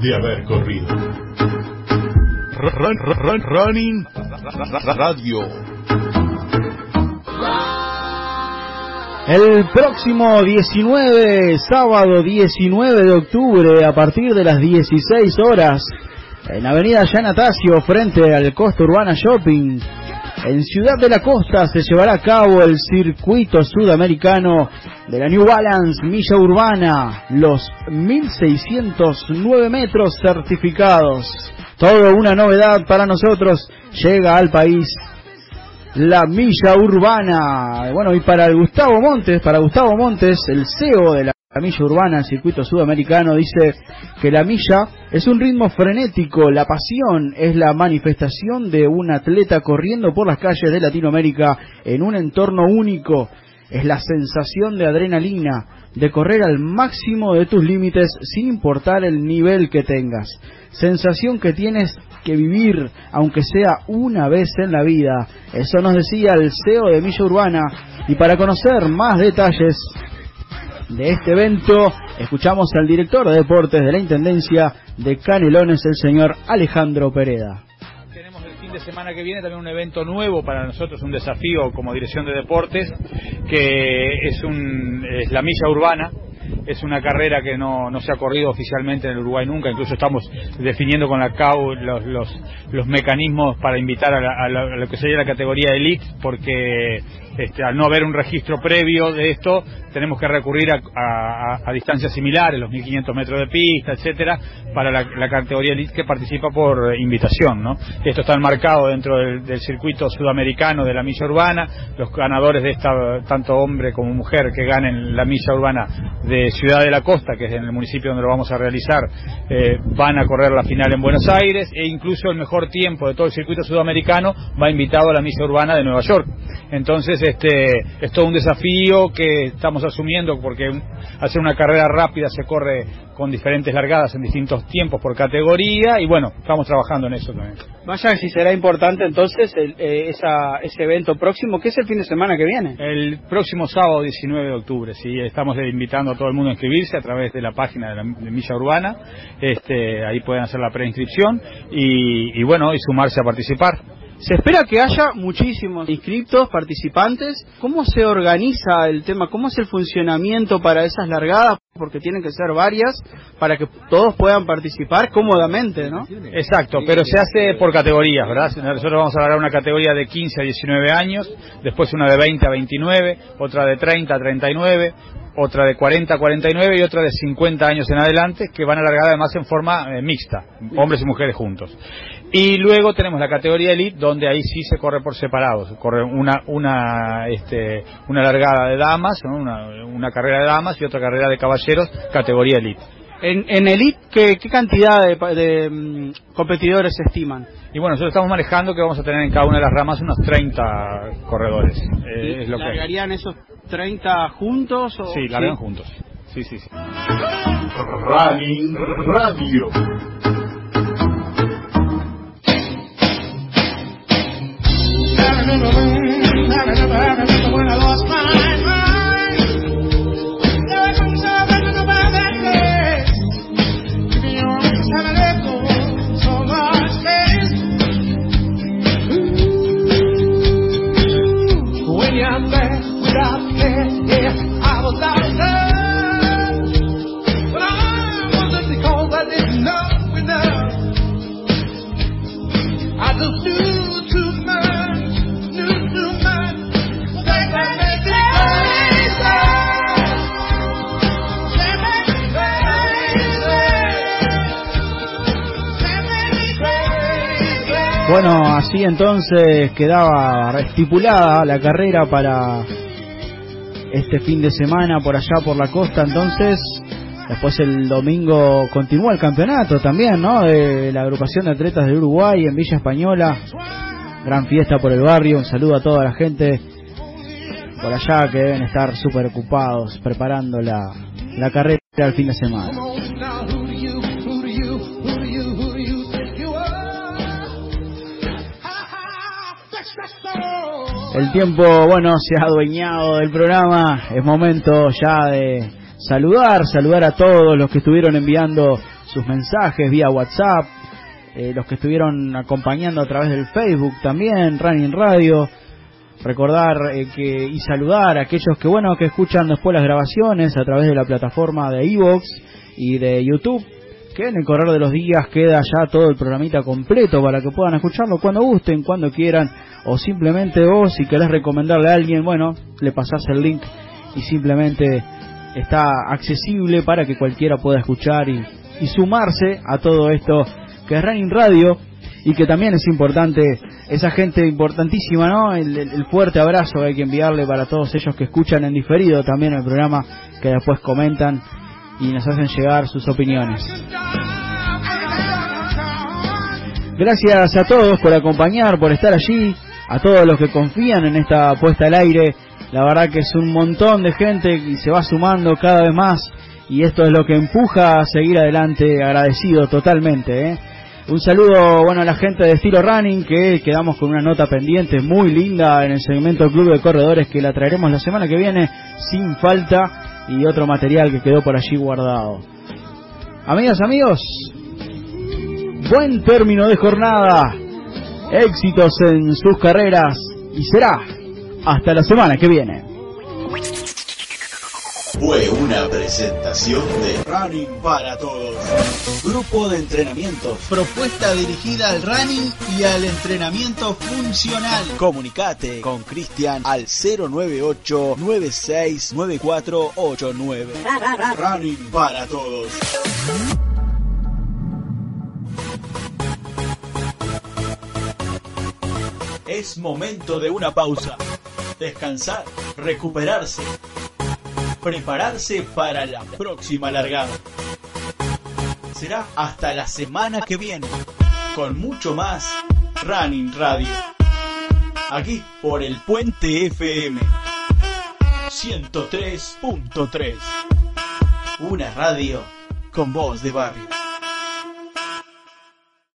[SPEAKER 27] De haber corrido.
[SPEAKER 10] Run, run, run, running Radio.
[SPEAKER 7] El próximo 19, sábado 19 de octubre, a partir de las 16 horas, en Avenida Yanatacio, frente al Costa Urbana Shopping, en Ciudad de la Costa se llevará a cabo el circuito sudamericano de la New Balance Milla Urbana, los 1609 metros certificados. Todo una novedad para nosotros, llega al país la milla urbana. Bueno, y para Gustavo Montes, para Gustavo Montes, el CEO de la milla urbana, circuito sudamericano, dice que la milla es un ritmo frenético, la pasión es la manifestación de un atleta corriendo por las calles de Latinoamérica en un entorno único. Es la sensación de adrenalina, de correr al máximo de tus límites sin importar el nivel que tengas. Sensación que tienes que vivir, aunque sea una vez en la vida. Eso nos decía el CEO de Milla Urbana. Y para conocer más detalles de este evento, escuchamos al director de deportes de la Intendencia de Canelones, el señor Alejandro Pereda.
[SPEAKER 12] Tenemos el fin de semana que viene también un evento nuevo para nosotros, un desafío como dirección de deportes, que es, un, es la milla urbana. Es una carrera que no, no se ha corrido oficialmente en el Uruguay nunca, incluso estamos definiendo con la CAU los, los, mecanismos para invitar a, la- lo que sería la categoría elite, porque este, al no haber un registro previo de esto, tenemos que recurrir a, a- distancias similares, los 1500 metros de pista, etcétera, para la, categoría elite que participa por invitación, ¿no? Esto está enmarcado dentro del, circuito sudamericano de la milla urbana, los ganadores de esta, tanto hombre como mujer que ganen la milla urbana de Ciudad de la Costa, que es en el municipio donde lo vamos a realizar, eh, van a correr la final en Buenos Aires e incluso el mejor tiempo de todo el circuito sudamericano va invitado a la misa urbana de Nueva York. Entonces, este, es todo un desafío que estamos asumiendo porque hacer una carrera rápida se corre con diferentes largadas en distintos tiempos por categoría y bueno, estamos trabajando en eso también.
[SPEAKER 7] Vaya si será importante entonces el- eh, esa, ese evento próximo, que es el fin de semana que viene.
[SPEAKER 12] El próximo sábado 19 de octubre, sí, estamos invitando a todo el mundo inscribirse a través de la página de la de Milla Urbana, este, ahí pueden hacer la preinscripción y, y bueno, y sumarse a participar.
[SPEAKER 7] Se espera que haya muchísimos inscriptos, participantes. ¿Cómo se organiza el tema? ¿Cómo es el funcionamiento para esas largadas? Porque tienen que ser varias para que todos puedan participar cómodamente, ¿no?
[SPEAKER 12] Exacto, pero se hace por categorías, ¿verdad? Nosotros vamos a agarrar una categoría de 15 a 19 años, después una de 20 a 29, otra de 30 a 39, otra de 40 a 49 y otra de 50 años en adelante, que van a alargar además en forma eh, mixta, hombres y mujeres juntos. Y luego tenemos la categoría elite, donde ahí sí se corre por separados, corre una una este, una largada de damas, ¿no? una, una carrera de damas y otra carrera de caballeros, categoría elite.
[SPEAKER 7] En, en Elite, ¿qué, qué cantidad de, pa- de, mm, competidores se estiman?
[SPEAKER 12] Y bueno, nosotros estamos manejando que vamos a tener en cada una de las ramas unos 30 corredores. Eh, es lo que hay.
[SPEAKER 7] ¿Largarían esos 30 juntos? O...
[SPEAKER 12] Sí, largan juntos. Sí, sí, sí.
[SPEAKER 10] Running Radio.
[SPEAKER 40] Without care, yeah, I was out
[SPEAKER 7] Bueno, así entonces quedaba estipulada la carrera para este fin de semana por allá por la costa. Entonces, después el domingo continúa el campeonato también, ¿no? De la agrupación de atletas de Uruguay en Villa Española. Gran fiesta por el barrio. Un saludo a toda la gente por allá que deben estar súper ocupados preparando la, la carrera del fin de semana. El tiempo, bueno, se ha adueñado del programa. Es momento ya de saludar, saludar a todos los que estuvieron enviando sus mensajes vía WhatsApp, eh, los que estuvieron acompañando a través del Facebook también, Running Radio. Recordar eh, que y saludar a aquellos que bueno que escuchan después las grabaciones a través de la plataforma de Evox y de YouTube que en el correr de los días queda ya todo el programita completo para que puedan escucharlo cuando gusten, cuando quieran, o simplemente vos, si querés recomendarle a alguien, bueno, le pasás el link y simplemente está accesible para que cualquiera pueda escuchar y, y sumarse a todo esto que es Running Radio y que también es importante, esa gente importantísima, ¿no? El, fuerte abrazo que hay que enviarle para todos ellos que escuchan en diferido también el programa, que después comentan y nos hacen llegar sus opiniones. Gracias a todos por acompañar, por estar allí, a todos los que confían en esta puesta al aire. La verdad que es un montón de gente y se va sumando cada vez más y esto es lo que empuja a seguir adelante, agradecido totalmente. ¿eh? Un saludo bueno a la gente de Estilo Running que quedamos con una nota pendiente muy linda en el segmento Club de Corredores que la traeremos la semana que viene sin falta y otro material que quedó por allí guardado. Amigas, amigos, buen término de jornada, éxitos en sus carreras y será hasta la semana que viene.
[SPEAKER 9] Fue una presentación de Running para Todos. Grupo de entrenamientos. Propuesta dirigida al running y al entrenamiento funcional. Comunicate con Cristian al 098-969489. Running para Todos. Es momento de una pausa. Descansar, recuperarse. Prepararse para la próxima largada. Será hasta la semana que viene, con mucho más Running Radio. Aquí por el Puente FM 103.3. Una radio con voz de barrio.